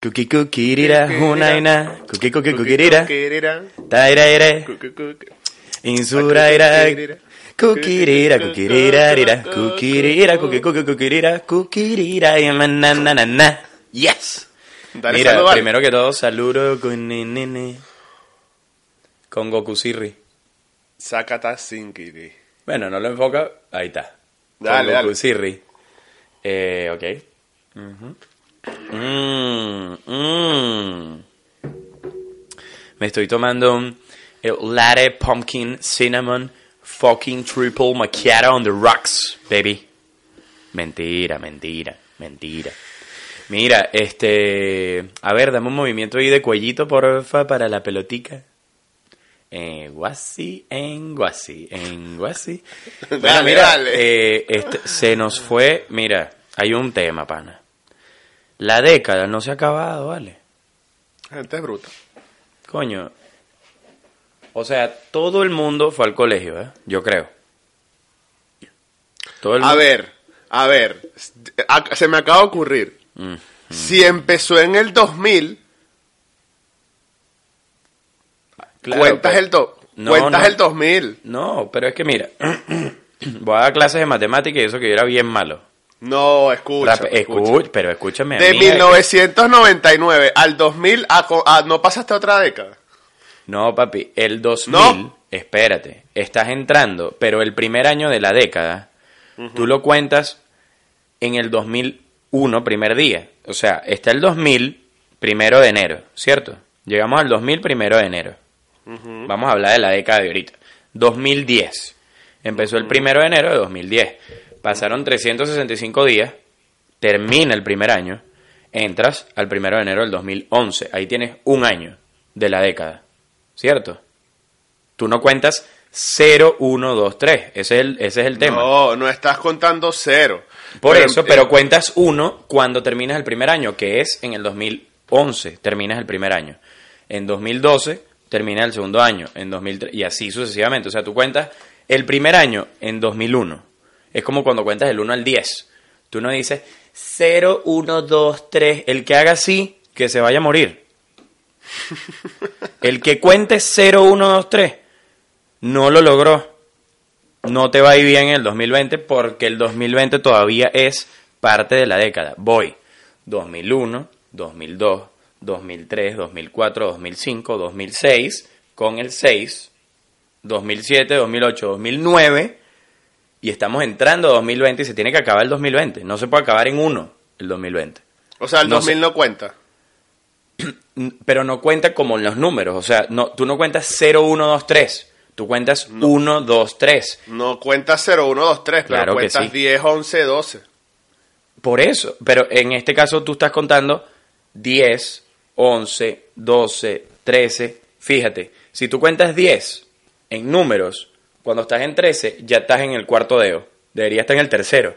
Cookie cookie hunaina, cookie cookie cookie tairaire, insuraira, cookie cookie cookie cookie cookie cookie cookie mananana. Yes. Dale, Mira, saludo, primero que todo, saludo con nene, con Goku Sirri. Sakata Sinkiri. Bueno, no lo enfoca, ahí está. Dale, con Goku dale. Sirri. Eh, ok. Ujú. Mm, mm. Me estoy tomando un el latte pumpkin cinnamon fucking triple macchiato on the rocks, baby. Mentira, mentira, mentira. Mira, este, a ver, dame un movimiento ahí de cuellito, porfa, para la pelotica. En guasi, en guasi, en guasi. Bueno, Dale, mira, dale. eh, este, se nos fue, mira, hay un tema, pana. La década no se ha acabado, ¿vale? Gente es bruta. Coño. O sea, todo el mundo fue al colegio, ¿eh? Yo creo. Todo el A mundo- ver, a ver. Se me acaba de ocurrir. Mm. Si empezó en el 2000, Claro, cuentas, pero- el, do- No, cuentas no. el 2000. No, pero es que mira, voy a dar clases de matemáticas y eso que yo era bien malo. No, escucha. Rap- escucha. escu- pero escúchame De mí, 1999 al 2000, a a- ¿no pasaste otra década? No, papi, el 2000, No. espérate, estás entrando, pero el primer año de la década, tú lo cuentas en el 2001, primer día. O sea, está el 2000, primero de enero, ¿cierto? Llegamos al 2000, primero de enero. Vamos a hablar de la década de ahorita. 2010. Empezó el primero de enero de 2010. Pasaron 365 días, termina el primer año, entras al primero de enero del 2011. Ahí tienes un año de la década, ¿cierto? Tú no cuentas 0, 1, 2, 3. Ese es el, ese es el tema. No, no estás contando cero. Por Pero- eso, pero cuentas uno cuando terminas el primer año, que es en el 2011, terminas el primer año. En 2012 terminas el segundo año, en 2003 y así sucesivamente. O sea, tú cuentas el primer año en 2001. Es como cuando cuentas el 1 al 10. Tú no dices 0, 1, 2, 3. El que haga así, que se vaya a morir. El que cuente 0, 1, 2, 3 no lo logró no te va a ir bien en el 2020 porque el 2020 todavía es parte de la década. Voy 2001, 2002, 2003, 2004, 2005, 2006, con el 6, 2007, 2008, 2009 y estamos entrando a 2020 y se tiene que acabar el 2020. No se puede acabar en uno el 2020. O sea, el No 2000 sé. no cuenta. Pero no cuenta como en los números, o sea, no, tú no cuentas 0, 1, 2, 3. Tú cuentas 1, 2, 3. No cuentas 0, 1, 2, 3, pero Claro que cuentas sí. 10, 11, 12. Por eso, pero en este caso tú estás contando 10, 11, 12, 13. Fíjate, si tú cuentas 10 en números, cuando estás en 13 ya estás en el cuarto dedo. Debería estar en el tercero.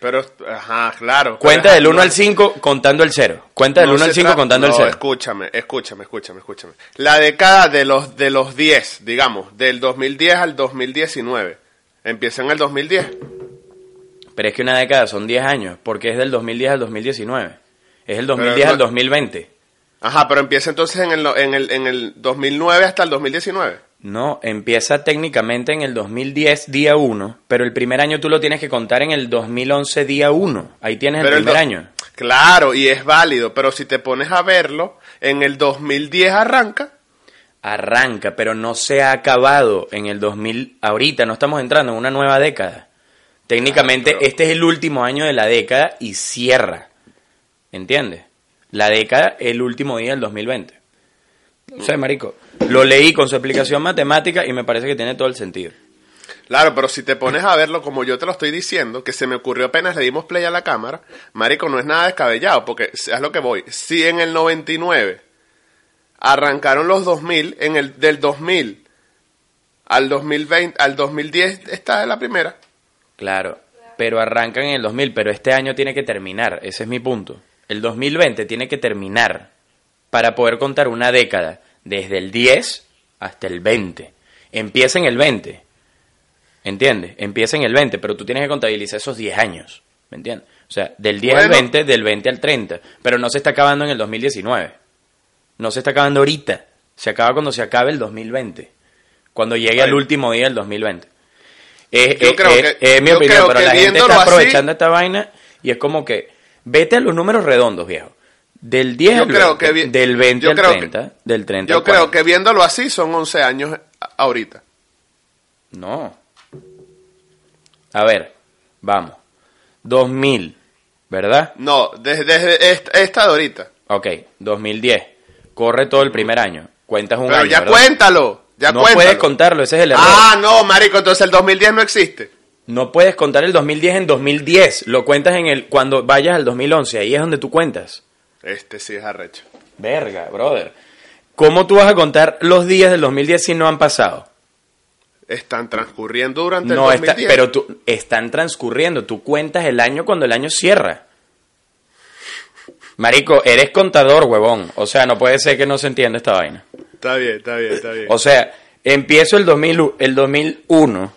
Pero, ajá, claro. Cuenta Pero, del 1 no- al 5 contando el 0. Cuenta del no 1 al se 5 tra- contando el no, 0. escúchame, escúchame, escúchame, escúchame. La década de los, de los 10, digamos, del 2010 al 2019, empieza en el 2010. Pero es que una década son 10 años, porque es del 2010 al 2019. Es el 2010 Pero no- al 2020. Ajá, pero empieza entonces en el, no- en el, en el 2009 hasta el 2019. No, empieza técnicamente en el 2010 día 1, pero el primer año tú lo tienes que contar en el 2011 día 1. Ahí tienes Pero el primer año. Claro, y es válido, pero si te pones a verlo, en el 2010 arranca. Arranca, pero no se ha acabado en el 2000. Ahorita no estamos entrando en una nueva década. Técnicamente Ah, pero- este es el último año de la década y cierra. ¿Entiendes? La década, el último día del 2020. No sé, marico. Lo leí con su explicación matemática y me parece que tiene todo el sentido. Claro, pero si te pones a verlo como yo te lo estoy diciendo, que se me ocurrió apenas le dimos play a la cámara, marico, no es nada descabellado, porque es lo que voy. Si en el 99 arrancaron los 2000, en el del 2000 al 2020, al 2010 está la primera. Claro, pero arrancan en el 2000, pero este año tiene que terminar, ese es mi punto. El 2020 tiene que terminar para poder contar una década, desde el 10 hasta el 20. Empieza en el 20, ¿entiendes? Empieza en el 20, pero tú tienes que contabilizar esos 10 años, ¿me entiendes? O sea, del 10 al Bueno. 20, del 20 al 30. Pero no se está acabando en el 2019. No se está acabando ahorita. Se acaba cuando se acabe el 2020. Cuando llegue al Bueno. último día del 2020. Es, Yo es- creo es- que- es mi yo opinión, creo pero que la gente está así- aprovechando esta vaina y es como que vete a los números redondos, viejo. Del 10 Yo al creo 20, que del 20 yo al creo que- 30, del 30 Yo creo 40. que viéndolo así son 11 años ahorita. No. A ver, vamos. 2000, ¿verdad? No, desde, desde esta, esta de ahorita. Ok, 2010. Corre todo el primer año. Cuentas un Pero año, ya ¿verdad? cuéntalo. Ya no cuéntalo. puedes contarlo, ese es el error. Ah, no, marico, entonces el 2010 no existe. No puedes contar el 2010 en 2010. Lo cuentas en el cuando vayas al 2011. Ahí es donde tú cuentas. Este sí es arrecho. Verga, brother. ¿Cómo tú vas a contar los días del 2010 si no han pasado? Están transcurriendo durante No el está, 2010. pero tú están transcurriendo. Tú cuentas el año cuando el año cierra. Marico, eres contador, huevón. O sea, no puede ser que no se entienda esta vaina. Está bien, está bien, está bien. O sea, empiezo el 2000, el 2001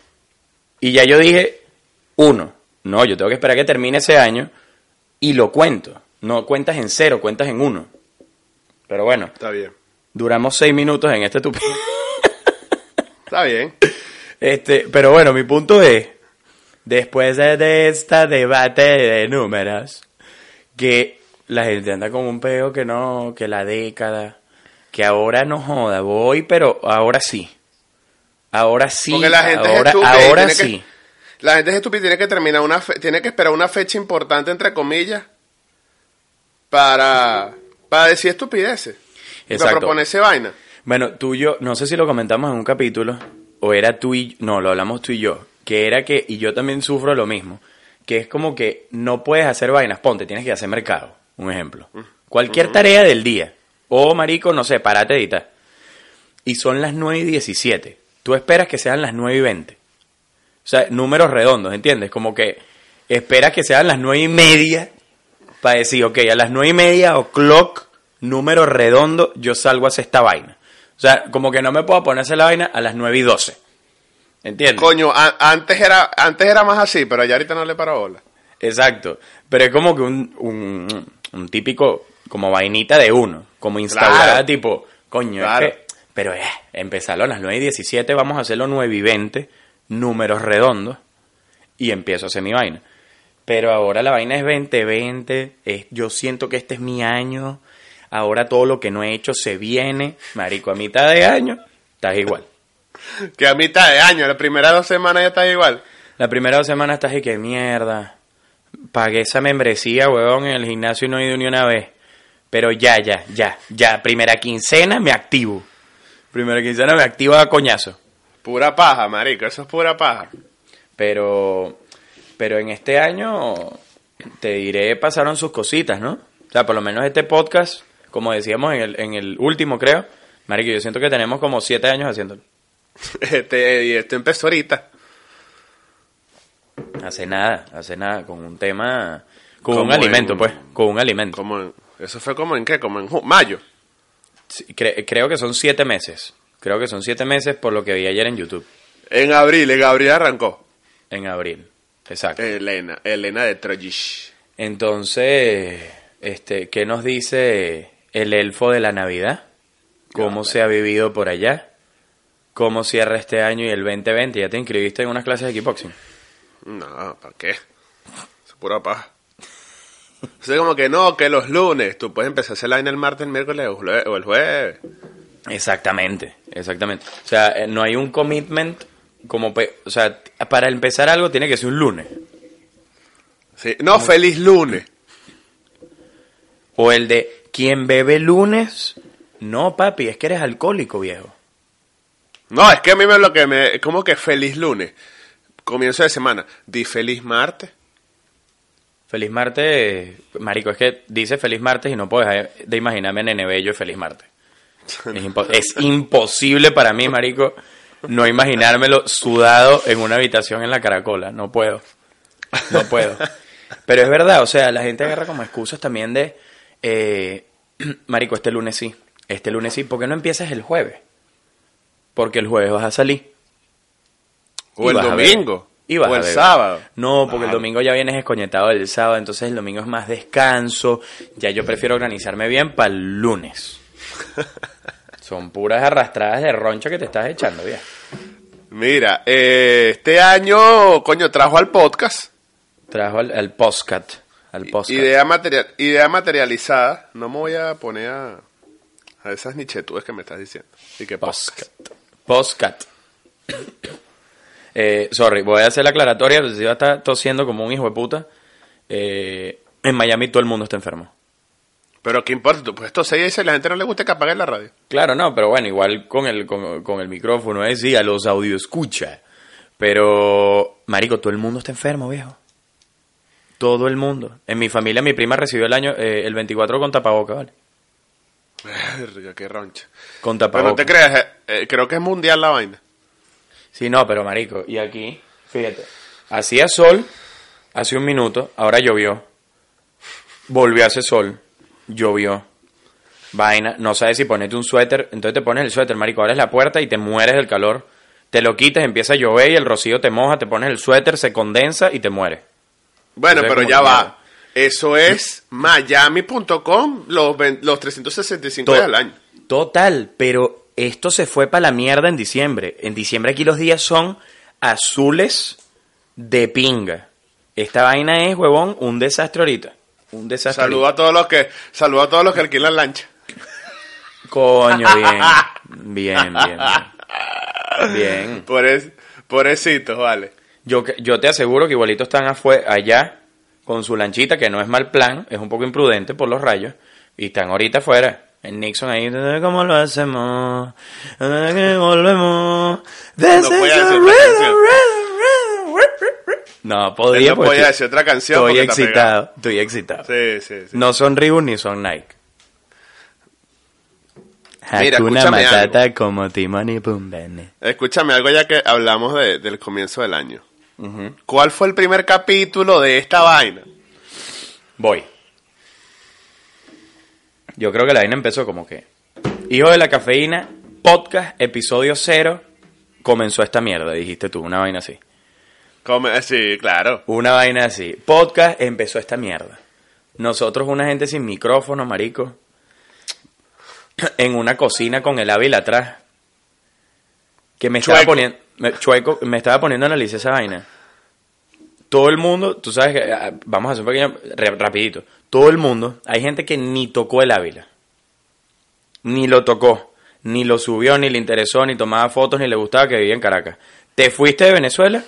y ya yo dije 1. No, yo tengo que esperar que termine ese año y lo cuento. No cuentas en cero, cuentas en uno. Pero bueno, Está bien. duramos seis minutos en este tupi. Está bien. Este, pero bueno, mi punto es, después de, esta debate de números, que la gente anda con un peo que no, que la década, que ahora no joda, voy, pero ahora sí. Ahora sí, Porque la gente es ahora, estúpida y ahora que- sí. La gente es estúpida y tiene que terminar una fe- tiene que esperar una fecha importante entre comillas para para decir estupideces. Y Para Exacto. proponerse vaina. Bueno, tú y yo, no sé si lo comentamos en un capítulo, o era tú y no, lo hablamos tú y yo, que era que, y yo también sufro lo mismo, que es como que no puedes hacer vainas, ponte, tienes que hacer mercado, un ejemplo. Cualquier tarea del día, o marico, no sé, parate editar. Y son las 9 y 17. Tú esperas que sean las 9 y 20. O sea, números redondos, ¿entiendes? Como que esperas que sean las 9 y media para decir, ok, a las 9 y media o clock, número redondo, yo salgo a hacer esta vaina. O sea, como que no me puedo ponerse la vaina a las 9 y 12. ¿Entiendes? Coño, antes era antes era más así, pero ya ahorita no le paro bola. Exacto. Pero es como que un, un, un típico, como vainita de uno, como instaurada, Claro. tipo, coño, es Claro. que- pero eh, empezarlo a las 9 y 17, vamos a hacerlo 9 y 20, números redondos, y empiezo a hacer mi vaina. Pero ahora la vaina es 2020, es, yo siento que este es mi año, ahora todo lo que no he hecho se viene, marico, a mitad de año, estás igual. Que a mitad de año, las primeras dos semanas ya está igual. La primera dos semanas estás y que mierda. Pagué esa membresía, huevón, en el gimnasio y no he ido ni una vez. Pero ya, ya, ya, ya. Primera quincena me activo. Primera quincena me activo a coñazo. Pura paja, marico, eso es pura paja. Pero, pero en este año, te diré, pasaron sus cositas, ¿no? O sea, por lo menos este podcast, como decíamos en el, en el último, creo. Marico, yo siento que tenemos como siete años haciéndolo. Este, y esto empezó ahorita. Hace nada, hace nada, con un tema, con un alimento, en- pues, con un alimento. Como en- eso fue como en qué, como en mayo. Sí, cre- creo que son siete meses. Creo que son siete meses por lo que vi ayer en YouTube. En abril, en abril arrancó. En abril. Exacto. Elena, Elena de Troyish. Entonces, este, ¿qué nos dice el elfo de la Navidad? ¿Cómo se ha vivido por allá? ¿Cómo cierra este año y el 2020? ¿Ya te inscribiste en unas clases de kickboxing? No, ¿para qué? Es pura paja. O sea, como que no, que los lunes. Tú puedes empezar a hacer vaina el martes, el miércoles o el jueves. Exactamente, exactamente. O sea, eh, no hay un commitment como... pe- O sea, para empezar algo tiene que ser un lunes. Sí. No, feliz lunes. O el de, ¿quién bebe lunes? No, papi, es que eres alcohólico, viejo. No, es que a mí me lo que me... Como que feliz lunes. Comienzo de semana. Di feliz martes. Feliz martes, marico, es que dice feliz martes y no puedo dejar de imaginarme a Nene Bello y feliz martes. Es, impo- es imposible para mí, marico, no imaginármelo sudado en una habitación en la caracola. No puedo. No puedo. Pero es verdad, o sea, la gente agarra como excusas también de, eh, marico, este lunes sí, este lunes sí, ¿por qué no empiezas el jueves? Porque el jueves vas a salir. O el domingo. Y vas O el sábado. No, porque el domingo ya vienes escoñetado del sábado, entonces el domingo es más descanso. Ya yo prefiero organizarme bien para el lunes. Son puras arrastradas de roncha que te estás echando, ya. Mira, eh, este año, coño, trajo al podcast. Trajo al, al postcat. Al. Idea, material, idea materializada. No me voy a poner a, a esas nichetudes que me estás diciendo. Y que Postcat. Postcat. Eh, sorry, voy a hacer la aclaratoria, si iba a estar tosiendo como un hijo de puta. Eh, en Miami todo el mundo está enfermo. Pero qué importa, tú puedes toser y dice, la gente no le gusta que apague la radio. Claro, no, pero bueno, igual con el, con, con el micrófono, es sí, a los audio escucha. Pero, marico, todo el mundo está enfermo, viejo. Todo el mundo. En mi familia, mi prima recibió el año, eh, el 24 con tapaboca, ¿vale? Qué roncha. Con Pero tapaboca. no te creas, eh, eh, creo que es mundial la vaina. Sí, no, pero marico, y aquí, fíjate, hacía sol hace un minuto, ahora llovió. Volvió a hacer sol, llovió. Vaina, no sabes si ponerte un suéter, entonces te pones el suéter, marico, abres la puerta y te mueres del calor. Te lo quitas, empieza a llover y el rocío te moja, te pones el suéter, se condensa y te mueres. Bueno, pero ya va. Eso es miami.com los, los 365 días al año. Total, pero esto se fue para la mierda en diciembre. En diciembre aquí los días son azules de pinga. Esta vaina es, huevón, un desastre ahorita. Un desastre. Saludo a todos los que, saludo a todos los que alquilan lancha. Coño, bien. Bien, bien, bien. Bien. Por es, pobrecitos, vale. Yo, que- yo te aseguro que igualito están allá con su lanchita, que no es mal plan, es un poco imprudente por los rayos, y están ahorita afuera. En Nixon ahí, ¿cómo lo hacemos? que volvemos? This No is otra rhythm, rhythm, No, Él podía, no porque podía estoy- decir otra canción Estoy excitado, estoy excitado. pegado. Sí, sí, sí. No son Reebok ni son Nike. Mira, Hakuna escúchame Matata como Timon y Pumbene. Escúchame algo ya que hablamos de- del comienzo del año. ¿Cuál fue el primer capítulo de esta vaina? Voy. Yo creo que la vaina empezó como que. Hijo de la cafeína, podcast, episodio cero. Comenzó esta mierda, dijiste tú, una vaina así. Come- sí, claro. Una vaina así. Podcast empezó esta mierda. Nosotros, una gente sin micrófono, marico. En una cocina con el Ávila atrás. Que me estaba poniendo. Me, chueco, me estaba poniendo a analizar esa vaina. Todo el mundo, tú sabes que. ah, Vamos a hacer un pequeño. rapidito. Todo el mundo. Hay gente que ni tocó el Ávila. Ni lo tocó. Ni lo subió, ni le interesó, ni tomaba fotos, ni le gustaba que vivía en Caracas. Te fuiste de Venezuela.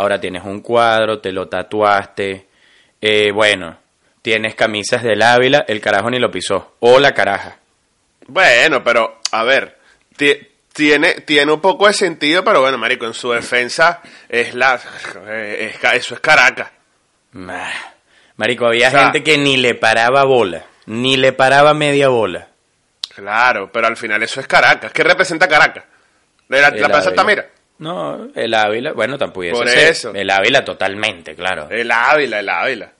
Ahora tienes un cuadro, te lo tatuaste. eh, bueno, tienes camisas del Ávila, el carajo ni lo pisó. O la caraja. Bueno, pero, a ver, ti- tiene, tiene un poco de sentido, pero bueno, marico, en su defensa es la... eh, es eso es Caracas. Marico, había O sea- gente que ni le paraba bola. Ni le paraba media bola. Claro, pero al final eso es Caracas. ¿Qué representa Caracas? ¿La, la Plaza. Altamira? No, el Ávila, bueno, tampoco Por ser. eso. El Ávila totalmente, claro. El Ávila, el Ávila.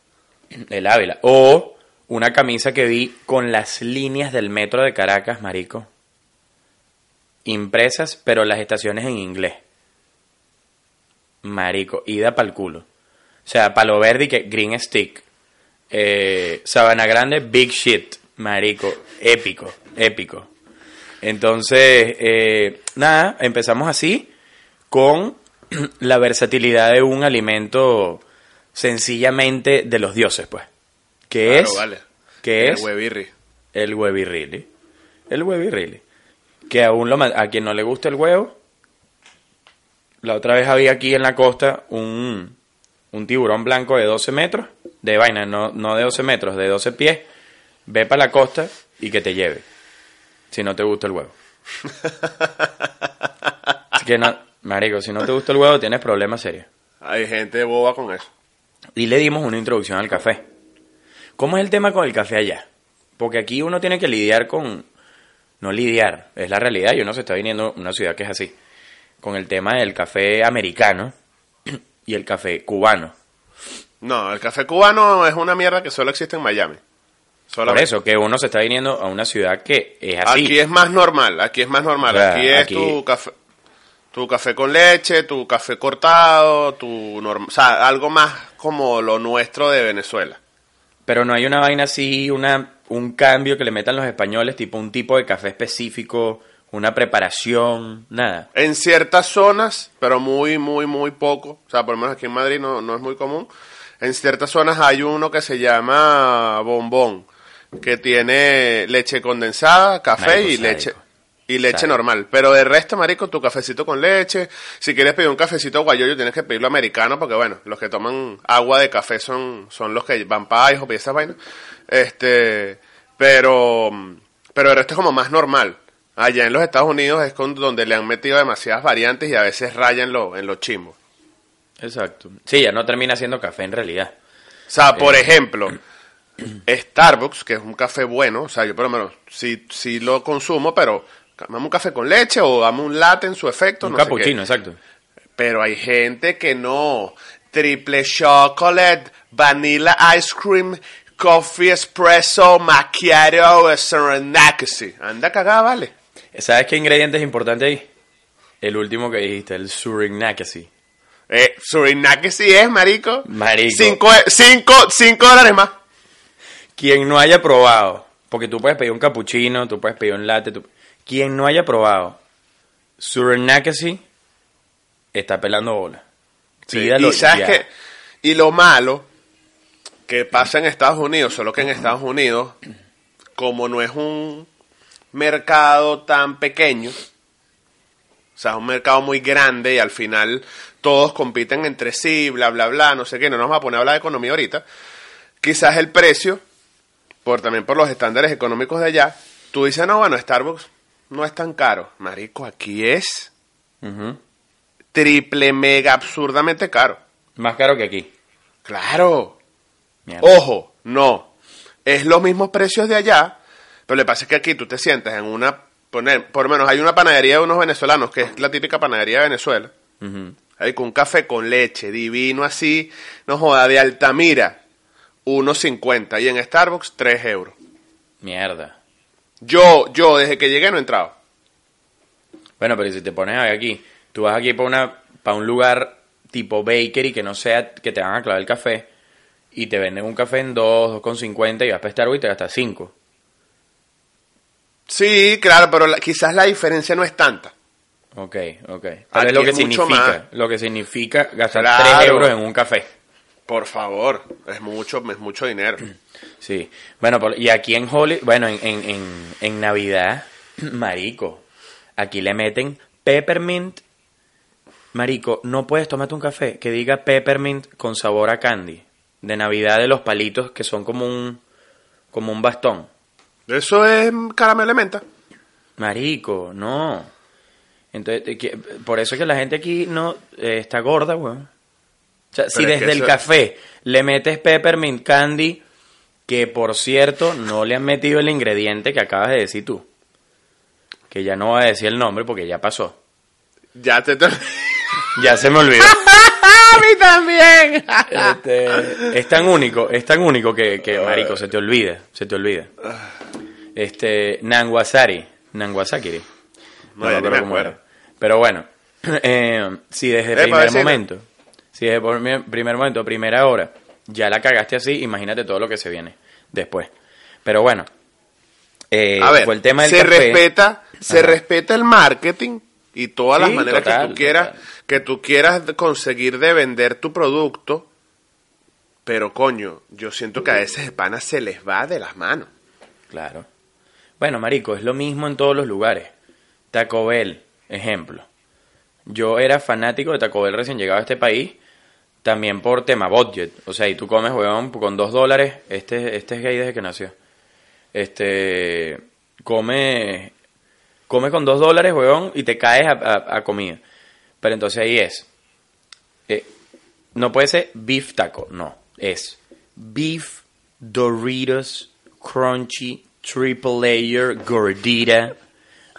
El Ávila. O una camisa que vi con las líneas del metro de Caracas, marico. Impresas, pero las estaciones en inglés. Marico, ida pa'l culo. O sea, Palo Verde que Green Stick. Eh, Sabana Grande, Big Shit. Marico, épico, épico. Entonces, eh, nada, empezamos así con la versatilidad de un alimento sencillamente de los dioses, pues. Que Claro, es, vale. que El es huevirri. el huevirrilli. El huevirrilli. Que aún lo, a quien no le gusta el huevo, la otra vez había aquí en la costa un, un tiburón blanco de 12 metros, de vaina, no, no de 12 metros, de 12 pies, ve para la costa y que te lleve, si no te gusta el huevo. Así que no, marico, si no te gusta el huevo tienes problemas serios. Hay gente boba con eso. Y le dimos una introducción al café. ¿Cómo es el tema con el café allá? Porque aquí uno tiene que lidiar con... No lidiar, es la realidad y uno se está viniendo a una ciudad que es así. Con el tema del café americano y el café cubano. No, el café cubano es una mierda que solo existe en Miami. Por eso, que uno se está viniendo a una ciudad que es así. Aquí es más normal, aquí es más normal. O sea, aquí es aquí- tu café. Tu café con leche, tu café cortado, tu norm- o sea, algo más como lo nuestro de Venezuela. Pero no hay una vaina así, una, un cambio que le metan los españoles, tipo un tipo de café específico, una preparación, nada. En ciertas zonas, pero muy, muy, muy poco. O sea, por lo menos aquí en Madrid no, no es muy común. En ciertas zonas hay uno que se llama bombón, que tiene leche condensada, café Marico, y leche. Y leche normal. Pero de resto, marico, tu cafecito con leche. Si quieres pedir un cafecito guayoyo, tienes que pedirlo americano, porque bueno, los que toman agua de café son, son los que van para IHOP y esas vainas. Este, pero, pero el resto es como más normal. Allá en los Estados Unidos es con donde le han metido demasiadas variantes y a veces rayan lo, en los chimbos. Exacto. Sí, ya no termina siendo café en realidad. O sea, por Eh. ejemplo, Starbucks, que es un café bueno, o sea, yo por lo menos sí, sí lo consumo, pero dame un café con leche o dame un latte en su efecto, Un no sé qué. cappuccino, exacto. Pero hay gente que no. Triple chocolate, vanilla ice cream, coffee espresso, macchiato, serenacity. Anda cagada, vale. ¿Sabes qué ingrediente es importante ahí? El último que dijiste, el Surinacasi. Eh, serenacity es, marico. Marico. Cinco, cinco, cinco dólares más. Quien no haya probado, porque tú puedes pedir un cappuccino, tú puedes pedir un latte, tú- quien no haya probado Surinacasi está pelando bola. Sí, y sabes que, y lo malo que pasa en Estados Unidos, solo que en Estados Unidos, como no es un mercado tan pequeño, o sea, es un mercado muy grande y al final todos compiten entre sí, bla, bla, bla, no sé qué, no nos vamos a poner a hablar de economía ahorita. Quizás el precio, por también por los estándares económicos de allá, tú dices, no, bueno, Starbucks no es tan caro. Marico, aquí es triple, mega, absurdamente caro. Más caro que aquí. Claro. Mierda. Ojo, no. Es los mismos precios de allá, pero lo que pasa es que aquí tú te sientas en una, poner, por lo menos hay una panadería de unos venezolanos, que es la típica panadería de Venezuela, Ujú. ahí con un café con leche, divino así, no joda, de Altamira, 1.50, y en Starbucks 3 euros. Mierda. Yo, yo, desde que llegué no he entrado. Bueno, pero si te pones aquí, tú vas aquí para una para un lugar tipo bakery que no sea que te van a clavar el café y te venden un café en 2, 2,50 y vas para Starbucks y te gastas 5. Sí, claro, pero la- quizás la diferencia no es tanta. Ok, ok. Tal vez lo que significa, lo que significa gastar Claro. 3 euros en un café. Por favor, es mucho, es mucho dinero. Sí. Bueno, por- y aquí en Holly, bueno, en, en, en, en Navidad, marico, aquí le meten peppermint. Marico, no puedes tomarte un café que diga peppermint con sabor a candy. De Navidad de los palitos que son como un, como un bastón. Eso es caramelo de menta. Marico, no. Entonces, por eso es que la gente aquí no eh, está gorda, weón. O sea, si desde el eso- café le metes peppermint candy, que por cierto no le han metido el ingrediente que acabas de decir tú. Que ya no voy a decir el nombre porque ya pasó. Ya te... Ya se me olvidó. ¡A mí también! Este, es tan único, es tan único que, que, marico, se te olvida, se te olvida. Este, Nanguasari, Nanguasakiri. No, acuerdo me cómo acuerdo. era. Pero bueno, eh, si desde Epa, primer momento, si desde por mi- primer momento, primera hora, ya la cagaste así, imagínate todo lo que se viene después. Pero bueno, eh, A ver, fue el tema del se café. respeta, se respeta el marketing y todas las maneras que tú quieras, total. que tú quieras conseguir de vender tu producto, pero coño, yo siento que a veces de pana se les va de las manos. Claro. Bueno, marico, es lo mismo en todos los lugares. Taco Bell, ejemplo. Yo era fanático de Taco Bell recién llegado a este país, también por tema budget. O sea, y tú comes, weón, con dos dólares, este, este es gay desde que nació. Este, come, come con dos dólares, weón, y te caes a, comida. Pero entonces ahí es, eh, no puede ser beef taco, no, es beef Doritos crunchy triple layer gordita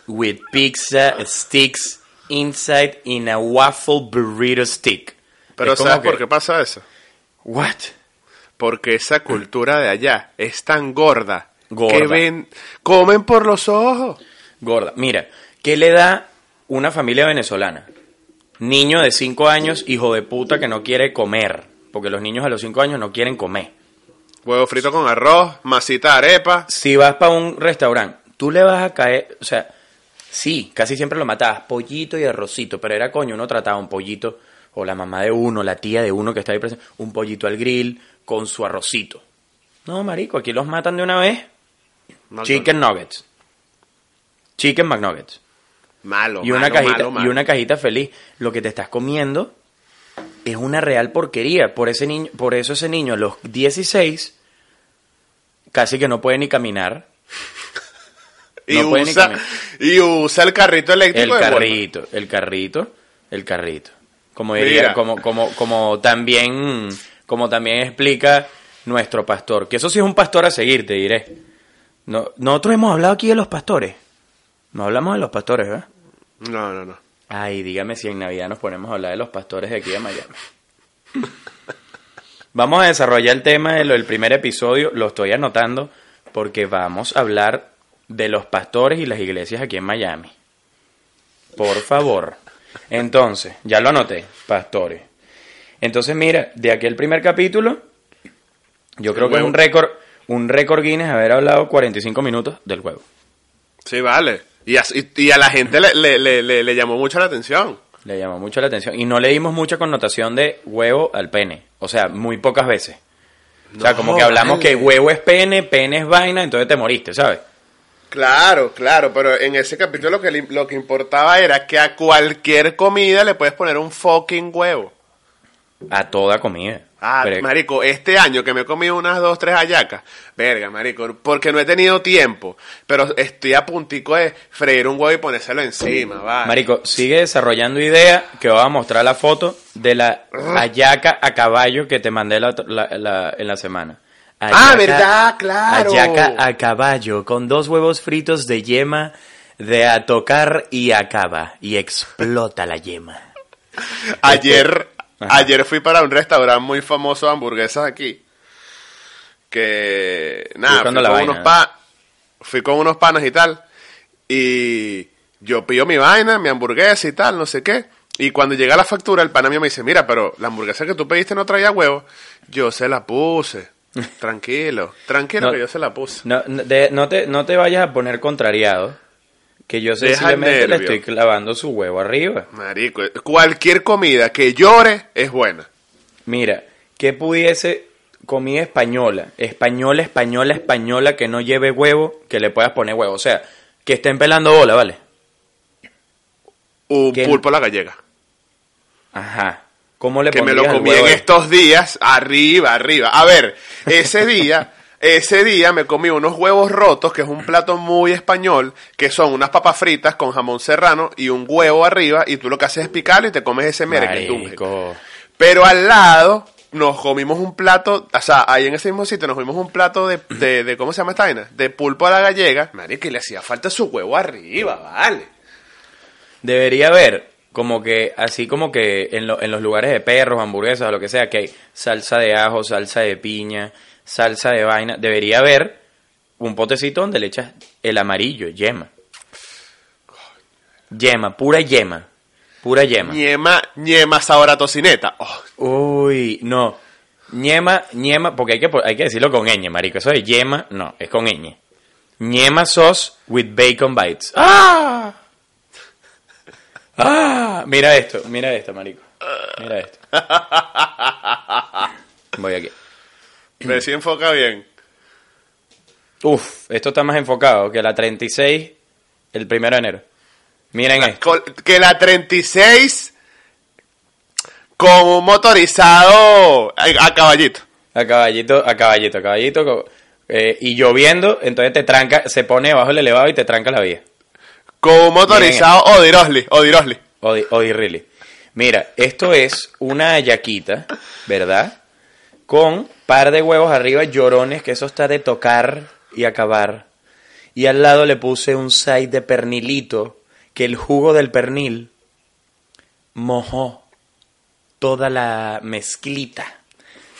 with pizza sticks inside in a waffle burrito stick. Pero ¿sabes que, por qué pasa eso? What? Porque esa cultura de allá es tan gorda, Gorda. que ven, comen por los ojos. Gorda. Mira, ¿qué le da una familia venezolana? Niño de 5 años, hijo de puta que no quiere comer. Porque los niños a los 5 años no quieren comer. Huevo frito con arroz, masita de arepa. Si vas para un restaurante, tú le vas a caer, o sea, sí, casi siempre lo matabas, pollito y arrocito, pero era coño, uno trataba un pollito, o la mamá de uno, la tía de uno que está ahí presente, un pollito al grill con su arrocito. No, marico, aquí los matan de una vez. No, Chicken nuggets. Chicken McNuggets. Malo, y una malo, cajita malo, malo. y una cajita feliz. Lo que te estás comiendo es una real porquería. Por ese niño, por eso ese niño a los 16 casi que no puede ni caminar. Y, no puede ni usa, caminar. y usa el carrito El eléctrico. Walmart. carrito, el carrito, el carrito. Como diría, Mira. como, como, como también, como también explica nuestro pastor, que eso sí es un pastor a seguir, te diré. No, nosotros hemos hablado aquí de los pastores. No hablamos de los pastores, ¿verdad? No, no, no. Ay, dígame si en Navidad nos ponemos a hablar de los pastores de aquí de Miami. Vamos a desarrollar el tema de lo del primer episodio, lo estoy anotando, porque vamos a hablar de los pastores y las iglesias aquí en Miami. Por favor. Entonces, ya lo anoté, pastores. Entonces, mira, de aquel primer capítulo, yo creo que es un récord, un récord Guinness haber hablado 45 minutos del huevo. Sí, vale. Y a, y- a la gente le, le- le- le- llamó mucho la atención. Le llamó mucho la atención. Y no le dimos mucha connotación de huevo al pene. O sea, muy pocas veces. o sea, como que hablamos vale. que huevo es pene, pene es vaina, entonces te moriste, ¿sabes? Claro, claro, pero en ese capítulo lo que, lo que importaba era que a cualquier comida le puedes poner un fucking huevo. A toda comida. Ah, Pero- marico, este año que me he comido unas dos, tres hallacas, verga, marico, porque no he tenido tiempo, pero estoy a puntico de freír un huevo y ponérselo encima, vale. Marico, sigue desarrollando idea que voy a mostrar la foto de la hallaca a caballo que te mandé la- la- la- en la semana. Ah, ¿verdad? Claro. Hallaca a caballo con dos huevos fritos de yema de a tocar y acaba y explota la yema. Ayer, Ajá. ayer fui para un restaurante muy famoso de hamburguesas aquí. Que nada, fui Buscando con, la vaina, unos ¿no? pa- fui con unos panas y tal. Y yo pido mi vaina, mi hamburguesa y tal, no sé qué. Y cuando llega la factura, el pana mío me dice, mira, pero la hamburguesa que tú pediste no traía huevo. Yo se la puse. Tranquilo, tranquilo No. que yo se la puse. No, de- no te, no te vayas a poner contrariado. Que yo sencillamente le estoy clavando su huevo arriba. Marico, cualquier comida que llore es buena. Mira, que pudiese comida española, española, española, española, que no lleve huevo, que le puedas poner huevo. O sea, que estén pelando bola, ¿vale? Un pulpo a la gallega. Ajá. ¿Cómo le que me lo comí en estos días, arriba, arriba. A ver, ese día, ese día me comí unos huevos rotos, que es un plato muy español, que son unas papas fritas con jamón serrano y un huevo arriba, y tú lo que haces es picarlo y te comes ese merequetunje. Marico. Pero al lado nos comimos un plato, o sea, ahí en ese mismo sitio nos comimos un plato de, de, de- ¿cómo se llama esta vaina? De pulpo a la gallega. Marico, y le hacía falta su huevo arriba, vale. Debería haber, como que, así como que en, lo- en los lugares de perros, hamburguesas o lo que sea, que hay salsa de ajo, salsa de piña, salsa de vaina, debería haber un potecito donde le echas el amarillo, yema. Yema, pura yema. Pura yema. Ñema, ñema sabor a tocineta. Oh, Uy, no. Ñema, ñema, porque hay que, hay que decirlo con ñ, marico. Eso de yema, no, es con ñ. Ñema sauce with bacon bites. ¡Ah! ¡Ah! Mira esto, mira esto, marico. Mira esto. Voy aquí. me si enfoca bien. Uf, esto está más enfocado que la 36 el primero de enero. Miren esto. Col- que la 36 con un motorizado a, a caballito. A caballito, a caballito, a caballito. eh, y lloviendo, entonces te tranca, se pone debajo del elevado y te tranca la vía. Con un motorizado Odirosli, Odirosli. Odi. Mira, esto es una yaquita, ¿verdad? Con par de huevos arriba, llorones, que eso está de tocar y acabar. Y al lado le puse un side de pernilito, que el jugo del pernil mojó toda la mezclita.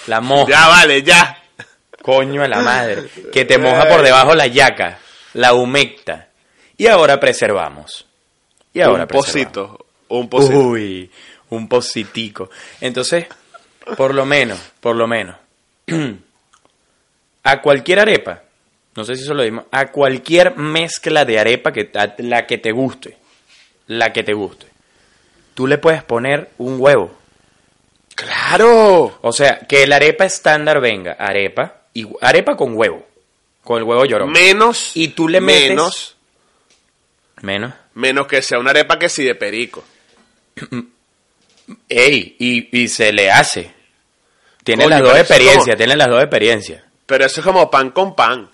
La moja. Ya vale, ya. Coño a la madre. Que te moja por debajo la yaca, la humecta. Y ahora preservamos. Y ahora un pocito. Un pocito. Uy, un positico. Entonces, por lo menos, por lo menos, a cualquier arepa, no sé si eso lo dimos, a cualquier mezcla de arepa que la que te guste, la que te guste, tú le puedes poner un huevo. ¡Claro! O sea, que la arepa estándar venga, arepa, y, arepa con huevo, con el huevo llorón. Menos. Y tú le metes- Menos. Menos. Menos que sea una arepa que sí de perico. Ey, y, y se le hace. Tiene Coño, las dos experiencias, como- tiene las dos experiencias. Pero eso es como pan con pan.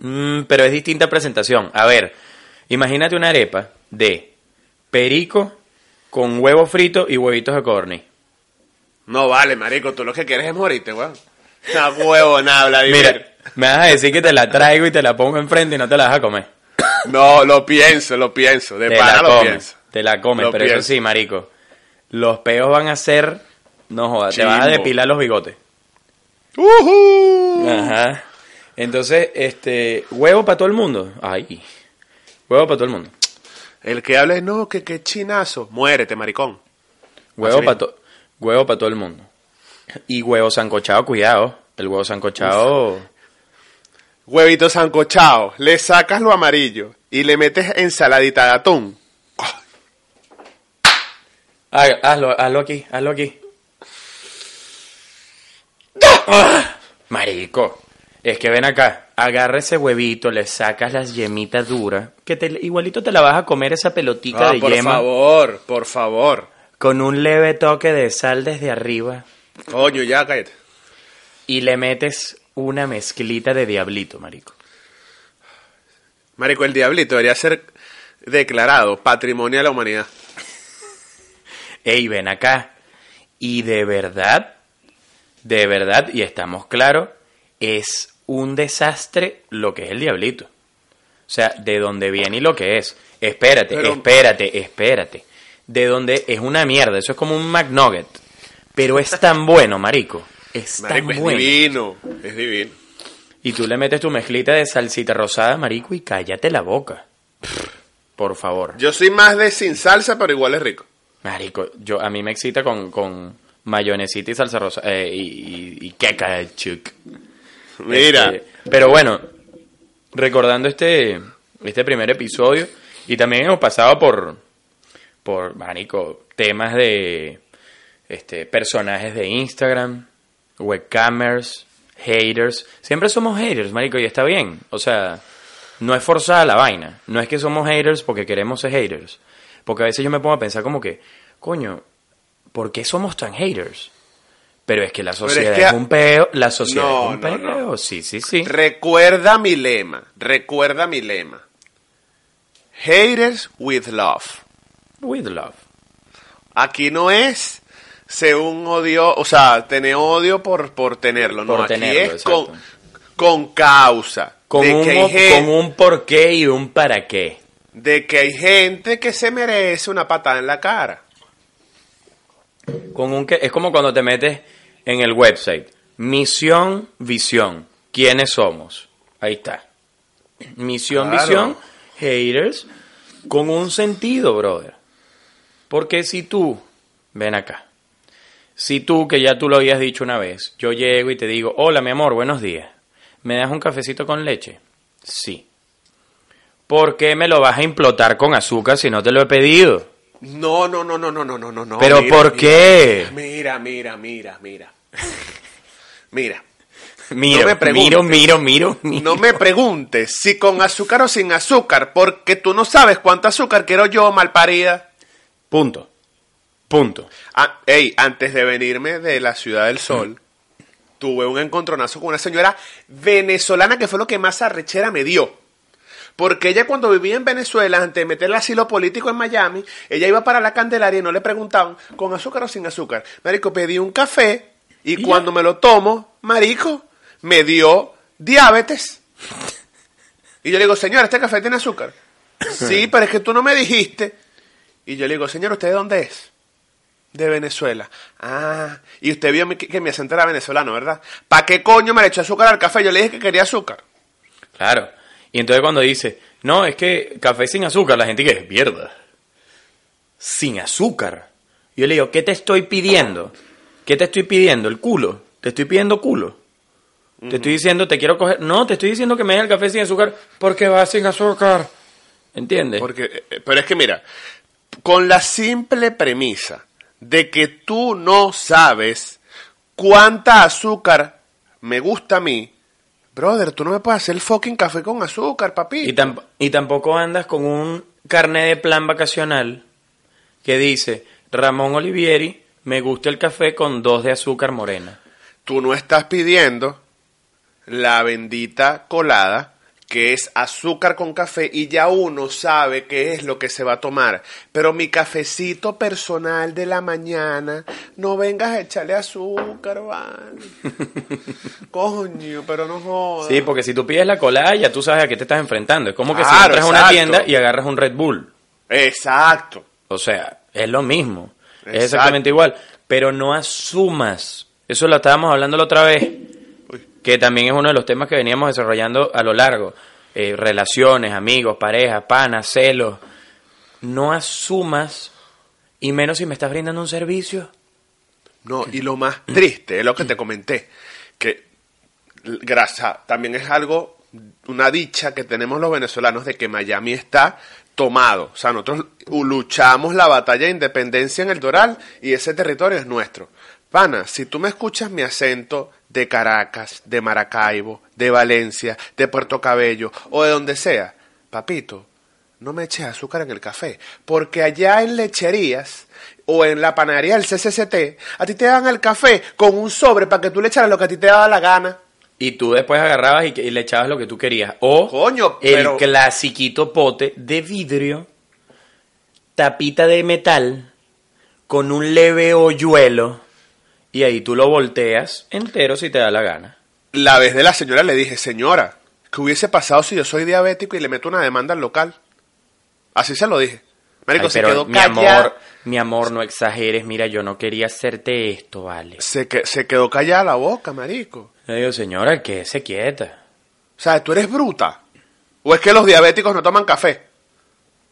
Mm, pero es distinta presentación. A ver, imagínate una arepa de perico con huevo frito y huevitos de corny. No vale, marico, tú lo que quieres es morirte, weón. A huevo, nada, Vladimir. Mira, me vas a decir que te la traigo y te la pongo enfrente y no te la vas a comer. No, lo pienso, lo pienso. De te pana la lo comes, pienso. te la comes, Lo pero eso sí, marico. Los peos van a ser, no jodas, te vas a depilar los bigotes. ¡Ujú! Ajá. Entonces, este, huevo para todo el mundo. Ay. Huevo para todo el mundo. El que hable, no, que qué chinazo. Muérete, maricón. Huevo para huevo para todo el mundo. Y huevo sancochado, cuidado. El huevo sancochado. Huevito sancochado, le sacas lo amarillo y le metes ensaladita de atún. Ah, hazlo, hazlo aquí, hazlo aquí. Marico, es que ven acá, agarra ese huevito, le sacas las yemitas duras, que te, igualito te la vas a comer esa pelotica Ah, de por yema favor, por favor. con un leve toque de sal desde arriba Coño, ya cállate. y le metes una mezclita de diablito, marico. Marico, el diablito debería ser declarado patrimonio de la humanidad. Ey, ven acá. Y de verdad, de verdad, y estamos claros, es un desastre lo que es el diablito. O sea, de dónde viene y lo que es. Espérate, Pero- espérate, espérate. De dónde es una mierda, eso es como un McNugget. Pero es tan bueno, marico. Es Marico, tan es divino, es divino. Y tú le metes tu mezclita de salsita rosada, marico, y cállate la boca. Por favor. Yo soy más de sin salsa, pero igual es rico. Marico, yo, a mí me excita con, con mayonesita y salsa rosa. eh, y, y. Mira, Este, pero bueno, recordando este, este primer episodio, y también hemos pasado por, por, marico, temas de este, personajes de Instagram, webcamers, haters. Siempre somos haters, marico, y está bien. O sea, no es forzada la vaina. No es que somos haters porque queremos ser haters. Porque a veces yo me pongo a pensar como que, coño, ¿por qué somos tan haters? Pero es que la es sociedad que es, un peo, la sociedad No, es un no, peo. no. Sí, sí, sí. recuerda mi lema, recuerda mi lema. Haters with love. With love. Aquí no es según odio, o sea, tener odio por, por tenerlo, no, Por aquí tenerlo, es con, con causa. Con de, un, que hay mo- gen- con un porqué y un para qué. de que hay gente que se merece una patada en la cara. Con un que, es como cuando te metes en el website. Misión, visión. ¿Quiénes somos? Ahí está. Misión, Claro. visión, haters, con un sentido, brother. Porque si tú, ven acá, si tú, que ya tú lo habías dicho una vez, yo llego y te digo, hola mi amor, buenos días, ¿me das un cafecito con leche? Sí. ¿Por qué me lo vas a implotar con azúcar si no te lo he pedido? No, no, no, no, no, no, no, no. ¿Pero por qué? Mira, mira, mira, mira. mira. Miro, no me preguntes, miro, miro, miro, miro, No me preguntes si con azúcar o sin azúcar, porque tú no sabes cuánto azúcar quiero yo, malparida. Punto. Punto. Ah, ey, antes de venirme de la Ciudad del Sol, tuve un encontronazo con una señora venezolana que fue lo que más arrechera me dio. Porque ella cuando vivía en Venezuela, antes de meter el asilo político en Miami, ella iba para la Candelaria y no le preguntaban, ¿con azúcar o sin azúcar? Marico, pedí un café y, ¿Y cuando me lo tomo, marico, me dio diabetes. Y yo le digo, señora, ¿este café tiene azúcar? sí, pero es que tú no me dijiste. Y yo le digo, señor, ¿usted de dónde es? De Venezuela. Ah, y usted vio que, que mi acento era venezolano, ¿verdad? ¿Para qué coño me le echó azúcar al café? Yo le dije que quería azúcar. Claro. Y entonces cuando dice, no, es que café sin azúcar, la gente que es mierda. sin azúcar. Yo le digo, ¿qué te estoy pidiendo? ¿Qué te estoy pidiendo? ¿El culo? Te estoy pidiendo culo. Te estoy diciendo, te quiero coger. No, te estoy diciendo que me des el café sin azúcar porque va sin azúcar. ¿Entiendes? Porque, eh, pero es que mira, con la simple premisa de que tú no sabes cuánta azúcar me gusta a mí, brother, tú no me puedes hacer el fucking café con azúcar, papi. Y, tam- y tampoco andas con un carnet de plan vacacional que dice Ramón Olivieri, me gusta el café con dos de azúcar morena. Tú no estás pidiendo la bendita colada que es azúcar con café y ya uno sabe qué es lo que se va a tomar. Pero mi cafecito personal de la mañana, no vengas a echarle azúcar, vale. Coño, pero no jodas. Sí, porque si tú pides la colada ya tú sabes a qué te estás enfrentando. Es como que si entras a una tienda y agarras un Red Bull. Exacto. O sea, es lo mismo. Es exactamente igual. Pero no asumas. Eso lo estábamos hablando la otra vez. Que también es uno de los temas que veníamos desarrollando a lo largo. Eh, relaciones, amigos, parejas, panas, celos. No asumas. Y menos si me estás brindando un servicio. No, y lo más triste es lo que te comenté, que grasa también es algo, una dicha que tenemos los venezolanos de que Miami está tomado. O sea, nosotros luchamos la batalla de independencia en el Doral y ese territorio es nuestro. Pana, si tú me escuchas mi acento de Caracas, de Maracaibo, de Valencia, de Puerto Cabello o de donde sea, papito, no me eches azúcar en el café, porque allá en lecherías o en la panadería del CCCT, a ti te dan el café con un sobre para que tú le echaras lo que a ti te daba la gana. Y tú después agarrabas y, le echabas lo que tú querías. O Coño, el clasiquito pote de vidrio, tapita de metal, con un leve hoyuelo. Y ahí tú lo volteas entero si te da la gana. La vez de la señora le dije, señora, ¿qué hubiese pasado si yo soy diabético y le meto una demanda al local? Así se lo dije. Marico, Ay, se pero quedó mi callada. amor, mi amor, no exageres. Mira, yo no quería hacerte esto, vale. Se, que- se quedó callada la boca, marico. Le digo, señora, que se quieta. O sea, tú eres bruta. ¿O es que los diabéticos no toman café?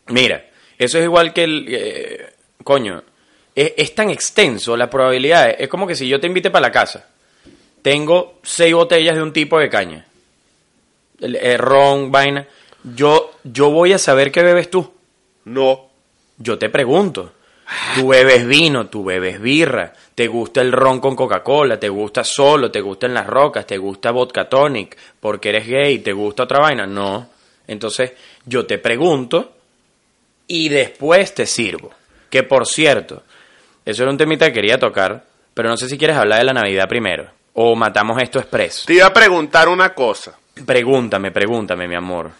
Mira, eso es igual que el... eh, coño, es, es tan extenso la probabilidad. Es como que si yo te invite para la casa. Tengo seis botellas de un tipo de caña. El, ron, vaina. Yo, yo voy a saber qué bebes tú. No. Yo te pregunto. Tú bebes vino, tú bebes birra, te gusta el ron con Coca-Cola, te gusta solo, te gustan las rocas, te gusta vodka tonic, porque eres gay, te gusta otra vaina. No. Entonces, yo te pregunto y después te sirvo. Que por cierto, eso era un temita que quería tocar, pero no sé si quieres hablar de la Navidad primero. O matamos esto expreso. Te iba a preguntar una cosa. Pregúntame, pregúntame, mi amor.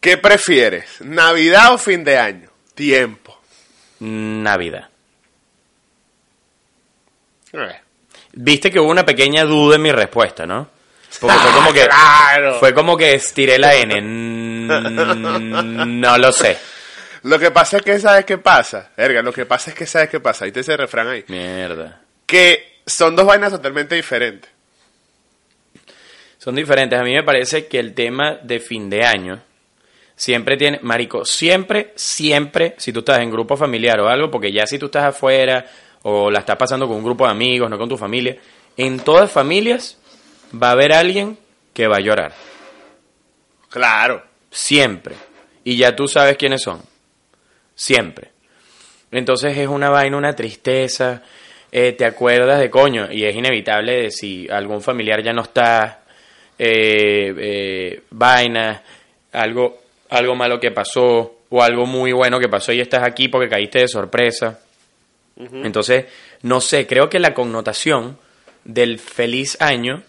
¿Qué prefieres? ¿Navidad o fin de año? Tiempo. Navidad. Eh. Viste que hubo una pequeña duda en mi respuesta, ¿no? Porque fue Ah, como que claro. fue como que estiré la N. Mm, No lo sé. Lo que pasa es que, ¿sabes qué pasa? Verga, lo que pasa es que, ¿sabes qué pasa? Ahí te ese refrán ahí. Mierda. Que son dos vainas totalmente diferentes. Son diferentes. A mí me parece que el tema de fin de año siempre tiene, marico, siempre, siempre, si tú estás en grupo familiar o algo, porque ya si tú estás afuera o la estás pasando con un grupo de amigos, no con tu familia, en todas familias va a haber alguien que va a llorar. Claro. Siempre. Y ya tú sabes quiénes son. Siempre. Entonces es una vaina, una tristeza. eh, te acuerdas de coño. Y es inevitable de si algún familiar ya no está. eh, eh, vaina. Algo, algo malo que pasó. O algo muy bueno que pasó y estás aquí porque caíste de sorpresa. Entonces, no sé, creo que la connotación del feliz año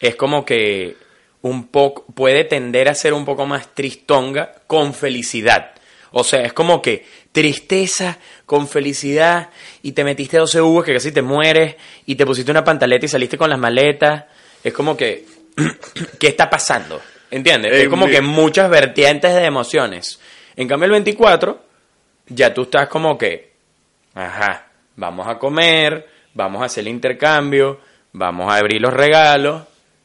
es como que un poco puede tender a ser un poco más tristonga con felicidad. O sea, es como que tristeza con felicidad y te metiste 12 uvas que casi te mueres y te pusiste una pantaleta y saliste con las maletas. Es como que ¿qué está pasando? ¿Entiendes? En es como mi- que muchas vertientes de emociones. En cambio el 24 ya tú estás como que Ajá, vamos a comer, vamos a hacer el intercambio, vamos a abrir los regalos